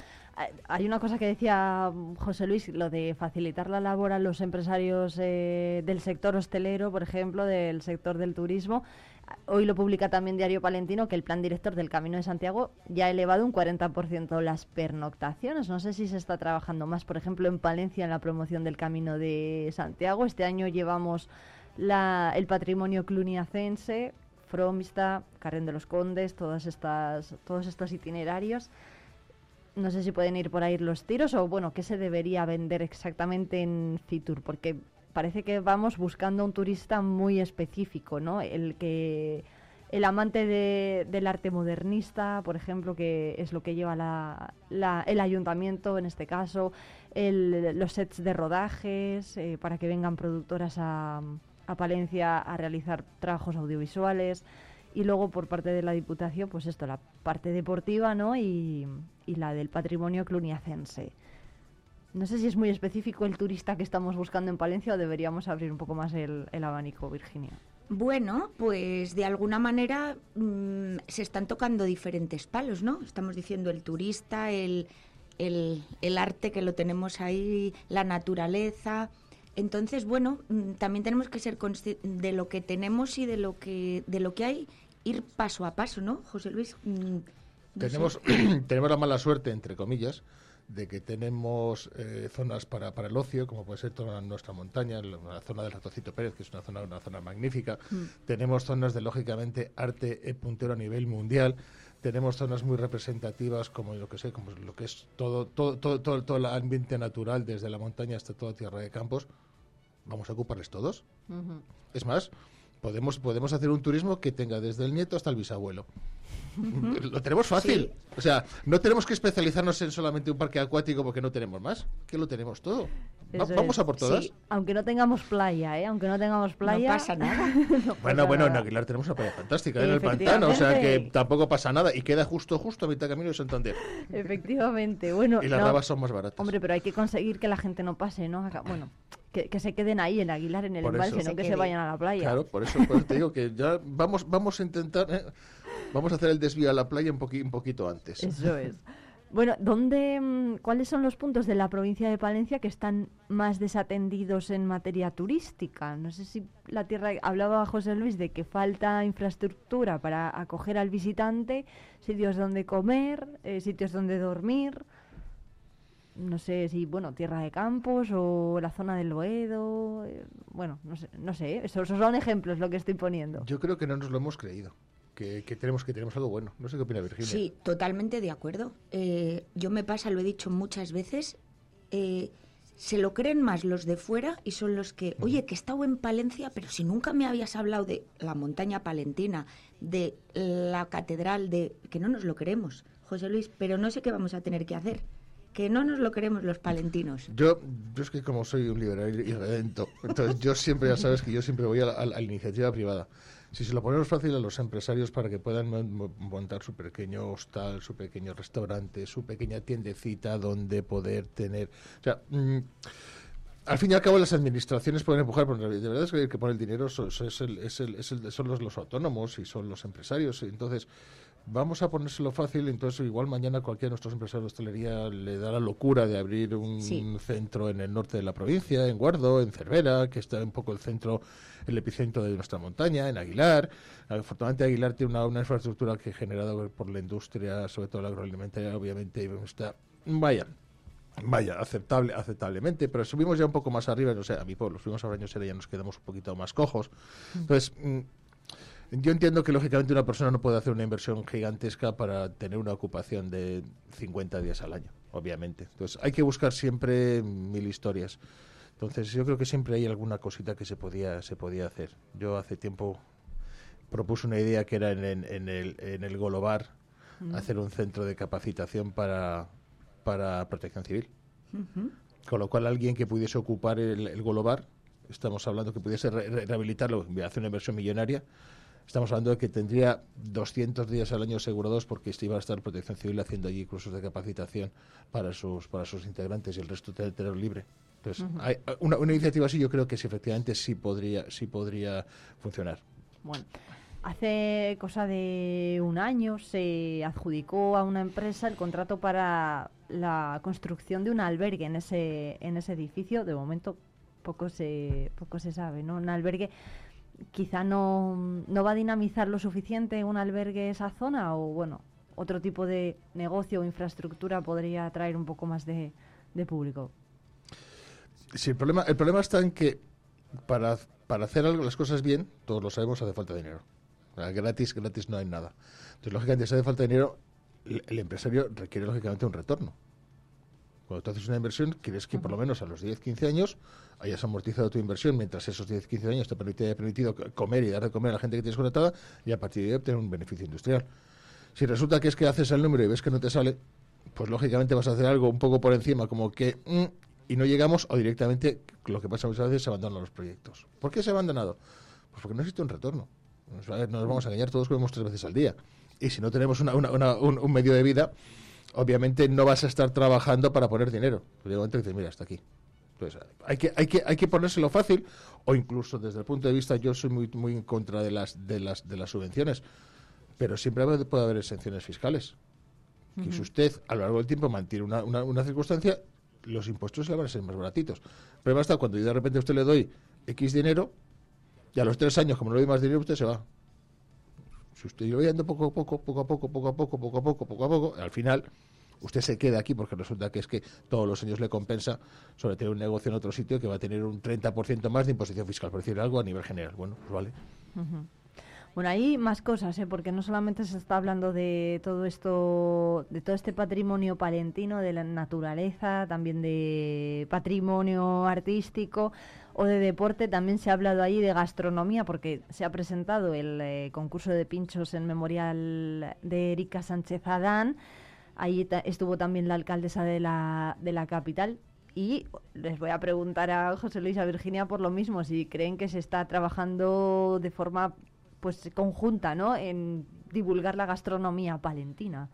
hay una cosa que decía José Luis, lo de facilitar la labor a los empresarios eh, del sector hostelero, por ejemplo, del sector del turismo. Hoy lo publica también Diario Palentino que el plan director del Camino de Santiago ya ha elevado un 40% las pernoctaciones. No sé si se está trabajando más, por ejemplo, en Palencia en la promoción del Camino de Santiago. Este año llevamos el patrimonio cluniacense, Fromista, Carren de los Condes, todas estas, todos estos itinerarios. No sé si pueden ir por ahí los tiros o, bueno, qué se debería vender exactamente en Fitur, porque parece que vamos buscando un turista muy específico, ¿no? El que el amante del arte modernista, por ejemplo, que es lo que lleva el ayuntamiento en este caso, los sets de rodajes eh, para que vengan productoras a, Palencia a realizar trabajos audiovisuales y luego por parte de la Diputación, pues esto, la parte deportiva ¿no? y, la del patrimonio cluniacense. No sé si es muy específico el turista que estamos buscando en Palencia o deberíamos abrir un poco más el abanico, Virginia. Bueno, pues de alguna manera mm, se están tocando diferentes palos, ¿no? Estamos diciendo el turista, el, el, arte que lo tenemos ahí, la naturaleza. Entonces, bueno, mm, también tenemos que ser conscientes de lo que tenemos y de lo que, de lo que hay, ir paso a paso, ¿no, José Luis? Mm, tenemos, <clears throat> tenemos la mala suerte, entre comillas, de que tenemos eh, zonas para, para, el ocio, como puede ser toda nuestra montaña, la, zona del Ratocito Pérez, que es una zona, una zona magnífica. Mm. Tenemos zonas de, lógicamente, arte puntero a nivel mundial. Tenemos zonas muy representativas, como lo que sé, como lo que es todo, todo, todo, todo, todo el ambiente natural, desde la montaña hasta toda tierra de campos. Vamos a ocuparles todos. Es más, podemos, podemos hacer un turismo que tenga desde el nieto hasta el bisabuelo. Lo tenemos fácil. O sea, no tenemos que especializarnos en solamente un parque acuático porque no tenemos más, que lo tenemos todo. Vamos a por todas. aunque no tengamos playa, ¿eh? Aunque no tengamos playa. <laughs> No pasa nada. bueno, bueno, en Aguilar tenemos una playa fantástica, ¿eh? en el pantano, o sea que tampoco pasa nada y queda justo, justo a mitad de camino de Santander. Efectivamente, bueno. Y las rabas son más baratas. Hombre, pero hay que conseguir que la gente no pase, ¿no? Bueno, que, se queden ahí en Aguilar, en el embalse, no que se vayan a la playa. Claro, por eso, te digo que ya vamos, vamos a intentar. ¿eh? Vamos a hacer el desvío a la playa un, un poquito antes. Eso es. Bueno, ¿dónde, mm, ¿cuáles son los puntos de la provincia de Palencia que están más desatendidos en materia turística? No sé si la tierra, hablaba José Luis de que falta infraestructura para acoger al visitante, sitios donde comer, eh, sitios donde dormir. No sé si, bueno, tierra de campos o la zona del Loedo. Eh, bueno, no sé, no sé, esos son ejemplos lo que estoy poniendo. Yo creo que no nos lo hemos creído que, tenemos que tenemos algo bueno. No sé qué opina Virginia. Sí, totalmente de acuerdo. Eh, yo me pasa, lo he dicho muchas veces, eh, se lo creen más los de fuera y son los que, oye, que he estado en Palencia, pero si nunca me habías hablado de la montaña palentina, de la catedral, de que no nos lo queremos, José Luis, pero no sé qué vamos a tener que hacer que no nos lo queremos los palentinos. Yo, yo es que como soy un liberal y redento, entonces yo siempre, ya sabes que yo siempre voy a la iniciativa privada. Si se lo ponemos fácil a los empresarios para que puedan montar su pequeño hostal, su pequeño restaurante, su pequeña tiendecita donde poder tener... O sea, mm, al fin y al cabo las administraciones pueden empujar, pero de verdad es que el que pone el dinero son, los, los, autónomos y son los empresarios. Entonces, vamos a ponérselo fácil, entonces igual mañana cualquiera de nuestros empresarios de hostelería le da la locura de abrir un centro en el norte de la provincia, en Guardo, en Cervera, que está un poco el centro, el epicentro de nuestra montaña, en Aguilar. Afortunadamente Aguilar tiene una, una infraestructura que generada por la industria, sobre todo la agroalimentaria, obviamente está, vaya, Vaya, aceptable, aceptablemente, pero subimos ya un poco más arriba, no sé, a mi pueblo, subimos a Brañosera y ya nos quedamos un poquito más cojos. Mm. Entonces, mm, yo entiendo que lógicamente una persona no puede hacer una inversión gigantesca para tener una ocupación de 50 días al año, obviamente. Entonces hay que buscar siempre mil historias. Entonces yo creo que siempre hay alguna cosita que se podía, se podía hacer. Yo hace tiempo propuse una idea que era en, en, el, en el Golobar hacer un centro de capacitación para, para protección civil. Con lo cual alguien que pudiese ocupar el, el Golobar, estamos hablando que pudiese rehabilitarlo, hacer una inversión millonaria, Estamos hablando de que tendría 200 días al año asegurados porque iba a estar Protección Civil haciendo allí cursos de capacitación para sus para sus integrantes y el resto tenerlo libre. Entonces, hay una, iniciativa así yo creo que sí, efectivamente sí podría sí podría funcionar. Bueno. Hace cosa de un año se adjudicó a una empresa el contrato para la construcción de un albergue en ese en ese edificio. De momento poco se poco se sabe, ¿no? Un albergue quizá no, no va a dinamizar lo suficiente un albergue esa zona o bueno, otro tipo de negocio o infraestructura podría atraer un poco más de, público. Sí, el problema, el problema está en que para, para hacer algo, las cosas bien, todos lo sabemos, hace falta dinero. Gratis, gratis no hay nada. Entonces, lógicamente, si hace falta dinero, el, empresario requiere, lógicamente, un retorno. Cuando tú haces una inversión, quieres que por lo menos a los 10, 15 años hayas amortizado tu inversión mientras esos 10, 15 años te haya permitido comer y dar de comer a la gente que tienes conectada y a partir de ahí obtener un beneficio industrial. Si resulta que es que haces el número y ves que no te sale, pues lógicamente vas a hacer algo un poco por encima, como que mm, y no llegamos o directamente lo que pasa muchas veces se abandonan los proyectos. ¿Por qué se ha abandonado? Pues porque no existe un retorno. Nos, nos vamos a engañar, todos comemos tres veces al día. Y si no tenemos una, un, medio de vida, obviamente no vas a estar trabajando para poner dinero. Pero dices, mira, hasta aquí. Entonces, hay que, hay que, hay que ponérselo fácil, o incluso desde el punto de vista, yo soy muy, muy en contra de las, de las, de las subvenciones, pero siempre puede haber exenciones fiscales. Que si usted a lo largo del tiempo mantiene una, una, una circunstancia, los impuestos le van a ser más baratitos. Pero basta cuando yo de repente a usted le doy X dinero, y a los tres años, como no le doy más dinero, usted se va. Si usted lo yendo poco a poco, poco a poco, poco a poco, poco a poco, poco a poco, al final usted se queda aquí porque resulta que es que todos los años le compensa sobre tener un negocio en otro sitio que va a tener un 30% más de imposición fiscal, por decir algo a nivel general. Bueno, pues vale. Bueno, hay más cosas, ¿eh? porque no solamente se está hablando de todo esto, de todo este patrimonio palentino, de la naturaleza, también de patrimonio artístico o de deporte, también se ha hablado ahí de gastronomía, porque se ha presentado el eh, concurso de pinchos en memorial de Erika Sánchez Adán. Ahí estuvo también la alcaldesa de la, de la capital, y les voy a preguntar a José Luis y a Virginia por lo mismo, si creen que se está trabajando de forma pues conjunta, ¿no? En divulgar la gastronomía palentina.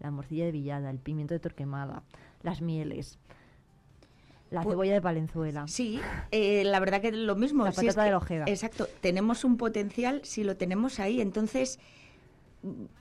La morcilla de Villada, el pimiento de Torquemada, las mieles. La pues cebolla de Palenzuela. Sí, eh, la verdad que lo mismo. La patata de la Ojeda. Exacto, tenemos un potencial si lo tenemos ahí. Entonces,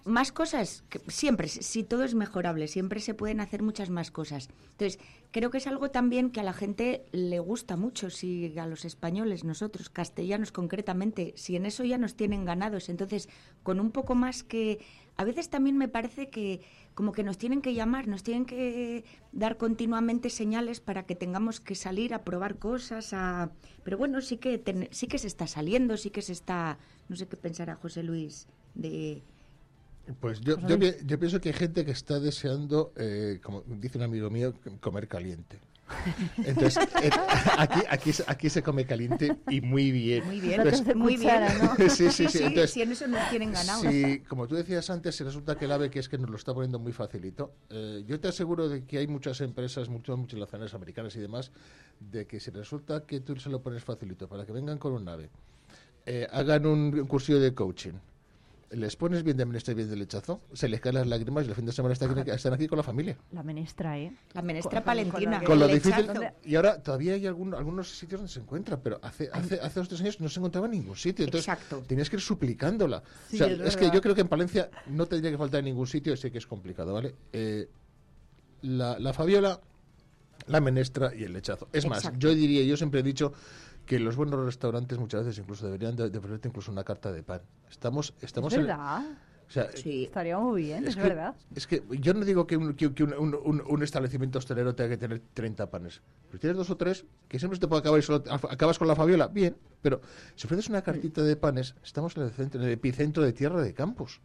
más cosas, siempre, si todo es mejorable, siempre se pueden hacer muchas más cosas. Entonces, creo que es algo también que a la gente le gusta mucho, si a los españoles, nosotros, castellanos concretamente, si en eso ya nos tienen ganados. Entonces, con un poco más que... A veces también me parece que como que nos tienen que llamar, nos tienen que dar continuamente señales para que tengamos que salir a probar cosas, a... pero bueno, sí que, sí que se está saliendo, sí que se está, no sé qué pensará José Luis de pues yo, yo, yo, pienso que hay gente que está deseando, eh, como dice un amigo mío, comer caliente. <laughs> Entonces, eh, aquí, aquí, aquí se come caliente y muy bien. Muy bien, muy bien. ¿no? <laughs> sí, sí, sí. Entonces, si en eso nos tienen ganado. Sí, como tú decías antes, si resulta que el AVE que es que nos lo está poniendo muy facilito, eh, yo te aseguro de que hay muchas empresas, muchas multinacionales americanas y demás, de que si resulta que tú se lo pones facilito para que vengan con un AVE, hagan un, un cursillo de coaching, les pones bien de menestra y bien de lechazo, se les caen las lágrimas y el fin de semana están aquí, están aquí con la familia. La menestra, ¿eh? La menestra palentina. Con, lo difícil. Y ahora todavía hay algunos sitios donde se encuentra, pero hace, hace, hace dos tres años no se encontraba en ningún sitio. Entonces Exacto. tenías que ir suplicándola. o sea, es, que yo creo que en Palencia no tendría que faltar en ningún sitio, sé que es complicado, ¿vale? Eh, la, la Fabiola, la menestra y el lechazo. Es más, yo diría, yo siempre he dicho que los buenos restaurantes muchas veces incluso deberían de, ofrecerte incluso una carta de pan. Estamos, estamos ¿Es verdad? sí. Estaría muy bien, es, verdad. Es que yo no digo que, un, que, un, un, establecimiento hostelero tenga que tener 30 panes. Pero tienes dos o tres, que siempre te puede acabar y solo acabas con la Fabiola, bien. Pero si ofreces una cartita de panes, estamos en el, centro, en el epicentro de tierra de campos.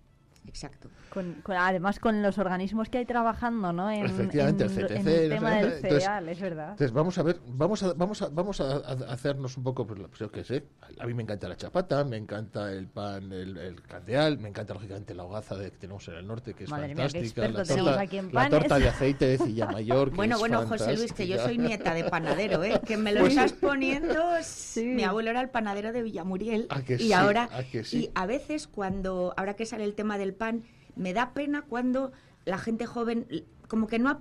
Exacto. Con, además con los organismos que hay trabajando, ¿no? En, Efectivamente, el CTC. el tema del cereal, es verdad. Entonces vamos a ver, vamos a, vamos a, vamos a, hacernos un poco, pues, yo qué sé, a mí me encanta la chapata, me encanta el pan, el, el candeal, me encanta logicamente la hogaza de, que tenemos en el norte, que es fantástica, la, torta, la torta de aceite de Cilla Mayor. <laughs> bueno, bueno, José Luis, que yo soy nieta de panadero, ¿eh? que me lo pues estás poniendo. Mi abuelo era el panadero de Villamuriel y ahora y a veces cuando ahora que sale el tema del pan. Me da pena cuando la gente joven, como que no,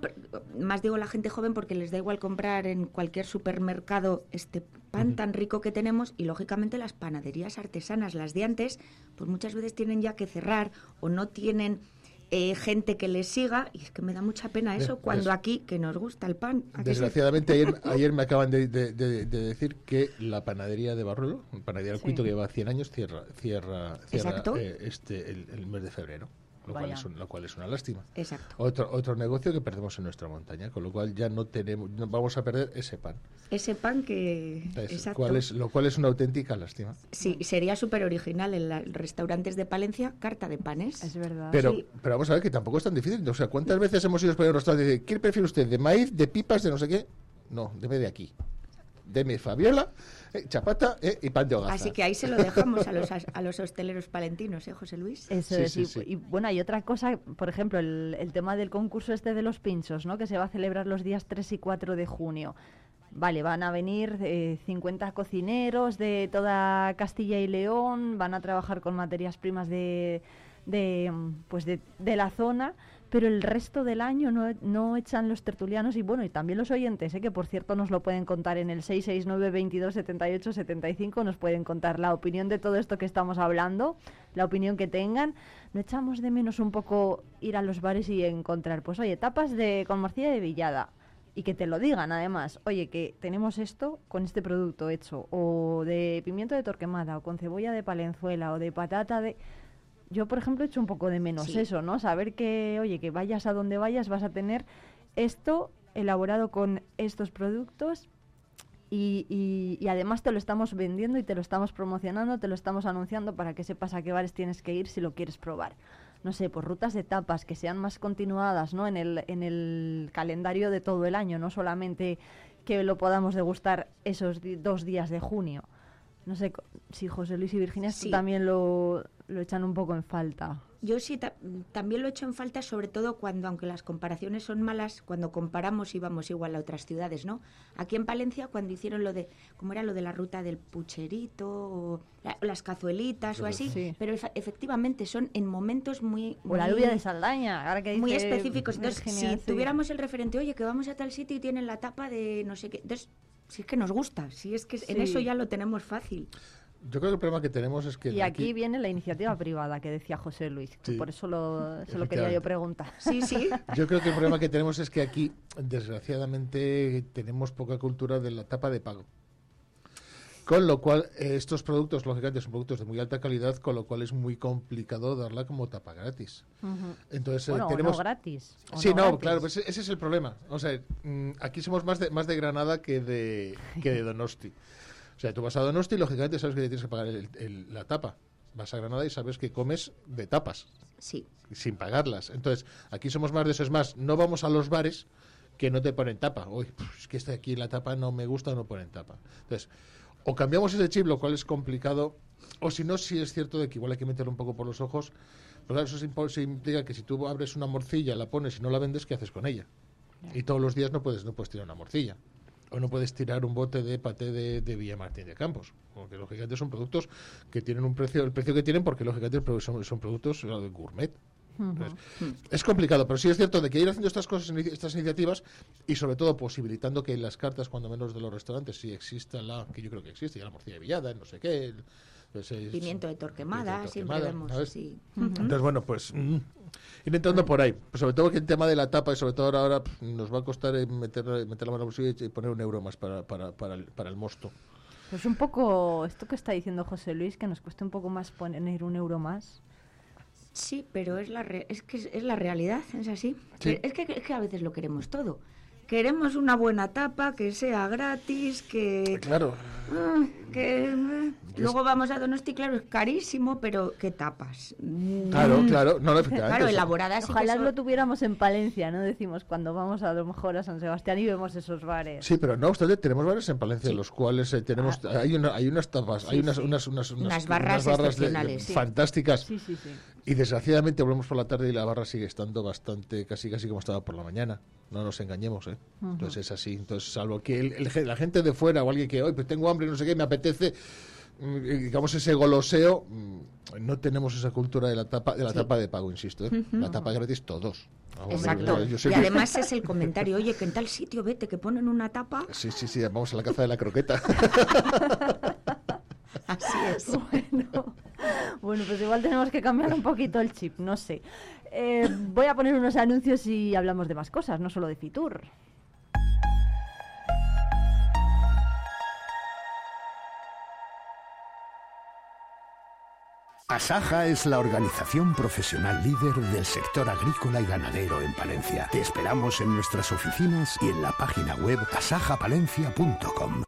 más digo la gente joven porque les da igual comprar en cualquier supermercado este pan tan rico que tenemos y lógicamente las panaderías artesanas, las de antes, pues muchas veces tienen ya que cerrar o no tienen eh, gente que les siga y es que me da mucha pena eso cuando aquí que nos gusta el pan. Desgraciadamente <laughs> ayer, ayer me acaban de, decir que la panadería de Barruelo, panadería del Cuito que lleva 100 años, cierra, cierra, cierra eh, este, el mes de febrero. Lo cual, es un- lo cual es una lástima. Exacto. Otro, otro negocio que perdemos en nuestra montaña, con lo cual ya no tenemos, no vamos a perder ese pan. Ese pan que... Es- Exacto. cual es, lo cual es una auténtica lástima. Sí, sería súper original en los restaurantes de Palencia, carta de panes. Es verdad. Pero, Sí. pero vamos a ver que tampoco es tan difícil. O sea, ¿cuántas veces hemos ido a un restaurante y dice, ¿qué prefiere usted? ¿De maíz, de pipas, de no sé qué? No, deme de aquí. Deme Fabiola, eh, chapata eh, y pan de hogaza. Así que ahí se lo dejamos a los, a los hosteleros palentinos, ¿eh, José Luis? Eso Sí, es, sí, y, sí. y, bueno, hay otra cosa, por ejemplo, el, el tema del concurso este de los pinchos, ¿no? Que se va a celebrar los días 3 y 4 de junio. Vale, van a venir eh, 50 cocineros de toda Castilla y León, van a trabajar con materias primas de, de, pues de, de la zona, pero el resto del año no, no echan los tertulianos y bueno, y también los oyentes, ¿eh? que por cierto nos lo pueden contar en el 669 22 78 75, nos pueden contar la opinión de todo esto que estamos hablando, la opinión que tengan. No echamos de menos un poco ir a los bares y encontrar, pues oye, tapas de con morcilla de villada. Y que te lo digan además, oye, que tenemos esto con este producto hecho, o de pimiento de torquemada, o con cebolla de palenzuela, o de patata de... Yo, por ejemplo, echo un poco de menos Sí. eso, ¿no? Saber que, oye, que vayas a donde vayas vas a tener esto elaborado con estos productos y, y- y además te lo estamos vendiendo y te lo estamos promocionando, te lo estamos anunciando para que sepas a qué bares tienes que ir si lo quieres probar. No sé, por rutas de tapas que sean más continuadas, ¿no? En el, en el calendario de todo el año, no solamente que lo podamos degustar esos dos días de junio. No sé si José Luis y Virginia Sí. también lo, lo echan un poco en falta. Yo sí ta- también lo echo en falta, sobre todo cuando, aunque las comparaciones son malas, cuando comparamos y vamos igual a otras ciudades, ¿no? Aquí en Palencia, cuando hicieron lo de, ¿cómo era lo de la ruta del pucherito o la- las cazuelitas o así? Sí. Pero efectivamente son en momentos muy... O la muy- lluvia de Saldaña, ahora que muy dice específicos. Entonces, Virginia, si sí. tuviéramos el referente, oye, que vamos a tal sitio y tienen la tapa de no sé qué. Entonces, si es que nos gusta, si es que en eso ya lo tenemos fácil. Yo creo que el problema que tenemos es que Y aquí viene la iniciativa privada que decía José Luis, que Sí, por eso lo, se lo quería yo preguntar. Sí, sí. <laughs> Yo creo que el problema que tenemos es que aquí, desgraciadamente, tenemos poca cultura de la tapa de pago. Con lo cual, eh, estos productos, lógicamente, son productos de muy alta calidad, con lo cual es muy complicado darla como tapa gratis. Entonces, eh, Bueno, o tenemos... no gratis. o Sí, no, gratis. claro, pues ese es el problema. O sea, mm, aquí somos más de, más de Granada que de, que de <laughs> Donosti. O sea, tú vas a Donosti y lógicamente sabes que te tienes que pagar el- el- la tapa. Vas a Granada y sabes que comes de tapas, Sí. sin pagarlas. Entonces, aquí somos más de eso. Es más, no vamos a los bares que no te ponen tapa. Uy, es que este aquí la tapa no me gusta, no ponen tapa. Entonces, o cambiamos ese chip, lo cual es complicado, o si no, sí es cierto de que igual hay que meterlo un poco por los ojos. Pero claro, eso se implica que si tú abres una morcilla, la pones y no la vendes, ¿qué haces con ella? Y todos los días no puedes, no puedes tirar una morcilla. O no puedes tirar un bote de paté de, de Villamartín de Campos. Porque lógicamente son productos que tienen un precio, el precio que tienen, porque lógicamente son, son productos Entonces, es complicado, pero sí es cierto de que ir haciendo estas cosas, estas iniciativas y sobre todo posibilitando que en las cartas, cuando menos de los restaurantes, sí exista la, que yo creo que existe, ya la morcilla de villada, no sé qué, el- pues, es- Pimiento de torquemada, siempre vemos. Entonces, bueno, pues mm, ir entrando por ahí. Pues sobre todo que el tema de la tapa y sobre todo ahora, nos va a costar eh, meter, meter la mano el bolsillo y poner un euro más para, para, para, el, para el mosto. Pues un poco esto que está diciendo José Luis, que nos cuesta un poco más poner un euro más. Sí, pero es la re- es que es, es la realidad, es así. Sí. Es, que, es que a veces lo queremos todo. Queremos una buena tapa, que sea gratis, que... Claro. ah, que luego vamos a Donosti, claro, es carísimo, pero ¿qué tapas? Mm, Claro, claro. No, Claro, elaboradas. sí que Ojalá lo tuviéramos en Palencia, ¿no? Decimos cuando vamos a lo mejor a San Sebastián y vemos esos bares. Sí, pero no obstante, tenemos bares en Palencia, Sí. los cuales eh, tenemos, hay, una, hay unas tapas, hay Sí, unas, unas, unas, Unas barras de- sí. fantásticas. Sí, sí, sí. Y desgraciadamente volvemos por la tarde y la barra sigue estando bastante, casi casi como estaba por la mañana. No nos engañemos, ¿eh? Entonces es así. Entonces, salvo que el- el la gente de fuera o alguien que hoy pues tengo hambre, no sé qué, me apetece, mm, y digamos ese goloseo, mm, no tenemos esa cultura de la tapa de la tapa de pago, insisto. ¿eh? La tapa gratis todos. Vamos, Exacto. yo- yo Y además es el <laughs> comentario, oye, que en tal sitio vete, que ponen una tapa. Sí, sí, sí, vamos a la caza de la croqueta. <laughs> Así es. <laughs> Bueno, bueno, pues igual tenemos que cambiar un poquito el chip, no sé. Eh, voy a poner unos anuncios y hablamos de más cosas, no solo de Fitur. Asaja es la organización profesional líder del sector agrícola y ganadero en Palencia. Te esperamos en nuestras oficinas y en la página web asajapalencia.com.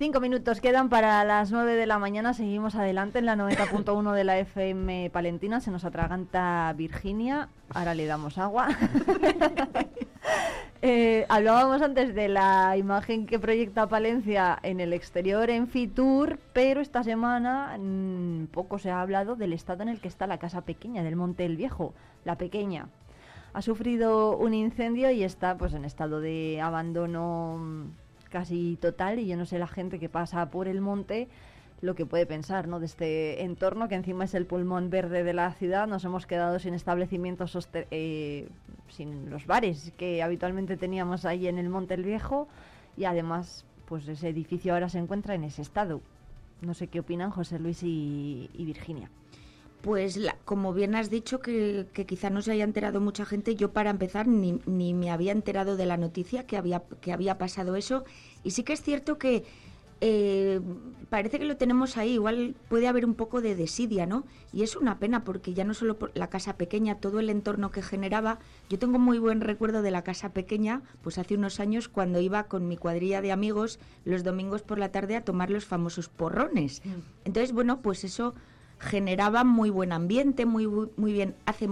Cinco minutos quedan para las nueve de la mañana. Seguimos adelante en la 90.1 de la FM Palentina. Se nos atraganta Virginia. Ahora le damos agua. <laughs> Eh, hablábamos antes de la imagen que proyecta Palencia en el exterior en Fitur, pero esta semana mm, poco se ha hablado del estado en el que está la casa pequeña del Monte el Viejo, la pequeña. Ha sufrido un incendio y está pues en estado de abandono mm, casi total y yo no sé la gente que pasa por el monte lo que puede pensar ¿no? de este entorno, que encima es el pulmón verde de la ciudad. Nos hemos quedado sin establecimientos, eh, sin los bares que habitualmente teníamos ahí en el Monte el Viejo y además pues ese edificio ahora se encuentra en ese estado. No sé qué opinan José Luis y, Virginia. Pues como bien has dicho que, que, quizá no se haya enterado mucha gente, yo para empezar ni, ni me había enterado de la noticia que había, que había pasado eso. Y sí que es cierto que eh, parece que lo tenemos ahí, igual puede haber un poco de desidia, ¿no? Y es una pena porque ya no solo por la casa pequeña, todo el entorno que generaba, yo tengo muy buen recuerdo de la casa pequeña, pues hace unos años cuando iba con mi cuadrilla de amigos los domingos por la tarde a tomar los famosos porrones. Mm. Entonces, bueno, pues eso generaba muy buen ambiente, muy, muy bien. Hace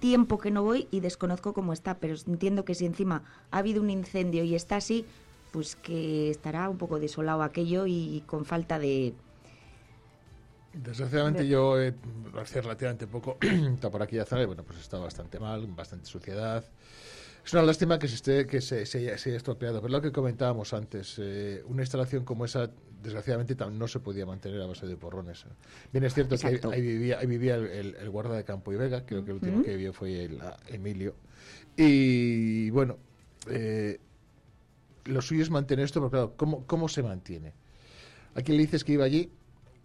tiempo que no voy y desconozco cómo está, pero entiendo que si encima ha habido un incendio y está así, pues que estará un poco desolado aquello y con falta de... Desgraciadamente yo eh, hace relativamente poco <clears throat> está por aquí zona y bueno, pues está bastante mal, bastante suciedad. Es una lástima que se esté que se, se, haya estropeado, pero lo que comentábamos antes, eh, una instalación como esa, desgraciadamente no se podía mantener a base de porrones. Bien, es cierto que ahí, vivía, ahí vivía el, guarda de campo y Vega, creo que el último que vivió fue el, Emilio. Y bueno, eh, lo suyo es mantener esto, pero claro, ¿cómo, cómo se mantiene? ¿A quién le dices que iba allí?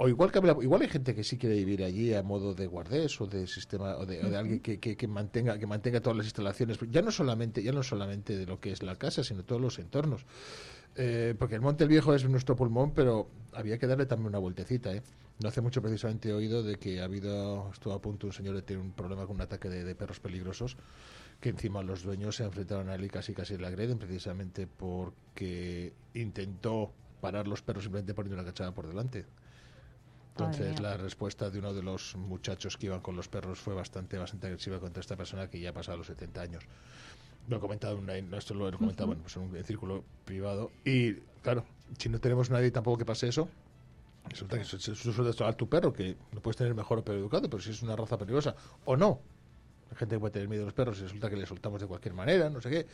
O igual que igual hay gente que sí quiere vivir allí a modo de guardés o de sistema o de, alguien que, que, mantenga que mantenga todas las instalaciones ya no solamente ya no solamente de lo que es la casa sino todos los entornos. Eh, porque el Monte el Viejo es nuestro pulmón pero había que darle también una vueltecita ¿eh? no hace mucho precisamente he oído de que ha habido estuvo a punto un señor de tener un problema con un ataque de, perros peligrosos que encima los dueños se enfrentaron a él y casi casi le agreden precisamente porque intentó parar los perros simplemente poniendo una cachada por delante entonces la respuesta de uno de los muchachos que iban con los perros fue bastante bastante agresiva contra esta persona que ya ha pasado los 70 años. Lo he comentado, en esto lo he comentado bueno, pues en un círculo privado. Y claro, si no tenemos nadie tampoco que pase eso, resulta que suele a tu perro, que lo puedes tener mejor o peor educado, pero si es una raza peligrosa o no. Hay gente puede tener miedo a los perros y resulta que le soltamos de cualquier manera, no sé qué.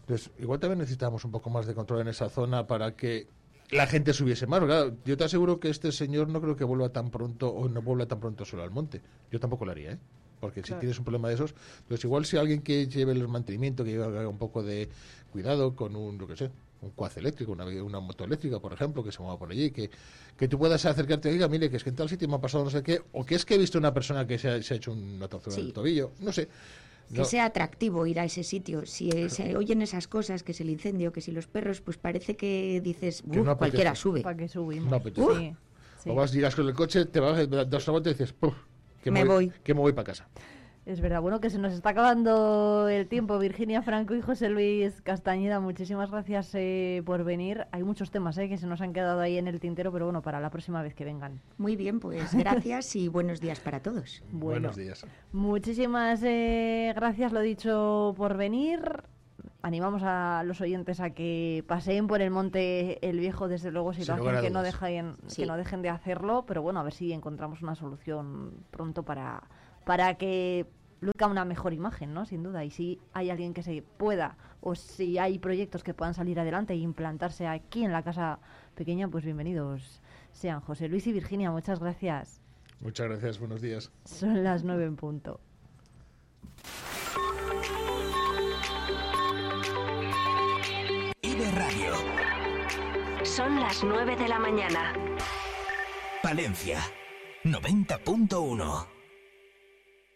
Entonces, igual también necesitamos un poco más de control en esa zona para que la gente subiese más. yo te aseguro que este señor no creo que vuelva tan pronto o no vuelva tan pronto solo al monte. Yo tampoco lo haría, ¿eh? Porque si tienes un problema de esos, pues igual si alguien que lleve el mantenimiento, que haga un poco de cuidado con un, lo que sé, un cuaz eléctrico, una, una moto eléctrica, por ejemplo, que se mueva por allí, que, que tú puedas acercarte y diga, mire, que es que en tal sitio me ha pasado no sé qué, o que es que he visto una persona que se ha, hecho un tortura en el tobillo, no sé que sea atractivo ir a ese sitio. Si se oyen esas cosas, que es el incendio, que si los perros, pues parece que dices, cualquiera sube. ¿Para qué subimos? No O vas, llegas con el coche, te vas, das una vuelta y dices, que me, voy, que me voy para casa. Es verdad, bueno, que se nos está acabando el tiempo. Virginia Franco y José Luis Castañeda, muchísimas gracias eh, por venir. Hay muchos temas eh, que se nos han quedado ahí en el tintero, pero bueno, para la próxima vez que vengan. Muy bien, pues <laughs> gracias y buenos días para todos. buenos días. Muchísimas eh, gracias, lo dicho, por venir. Animamos a los oyentes a que paseen por el monte el viejo, desde luego, si lo hacen, que no, dejen, que no dejen de hacerlo, pero bueno, a ver si encontramos una solución pronto para para que luzca una mejor imagen, ¿no? Sin duda. Y si hay alguien que se pueda, o si hay proyectos que puedan salir adelante e implantarse aquí en la casa pequeña, pues bienvenidos sean José Luis y Virginia. Muchas gracias. Muchas gracias, buenos días. Son las nueve en punto. Ibe Radio. Son las nueve de la mañana. Valencia, 90.1.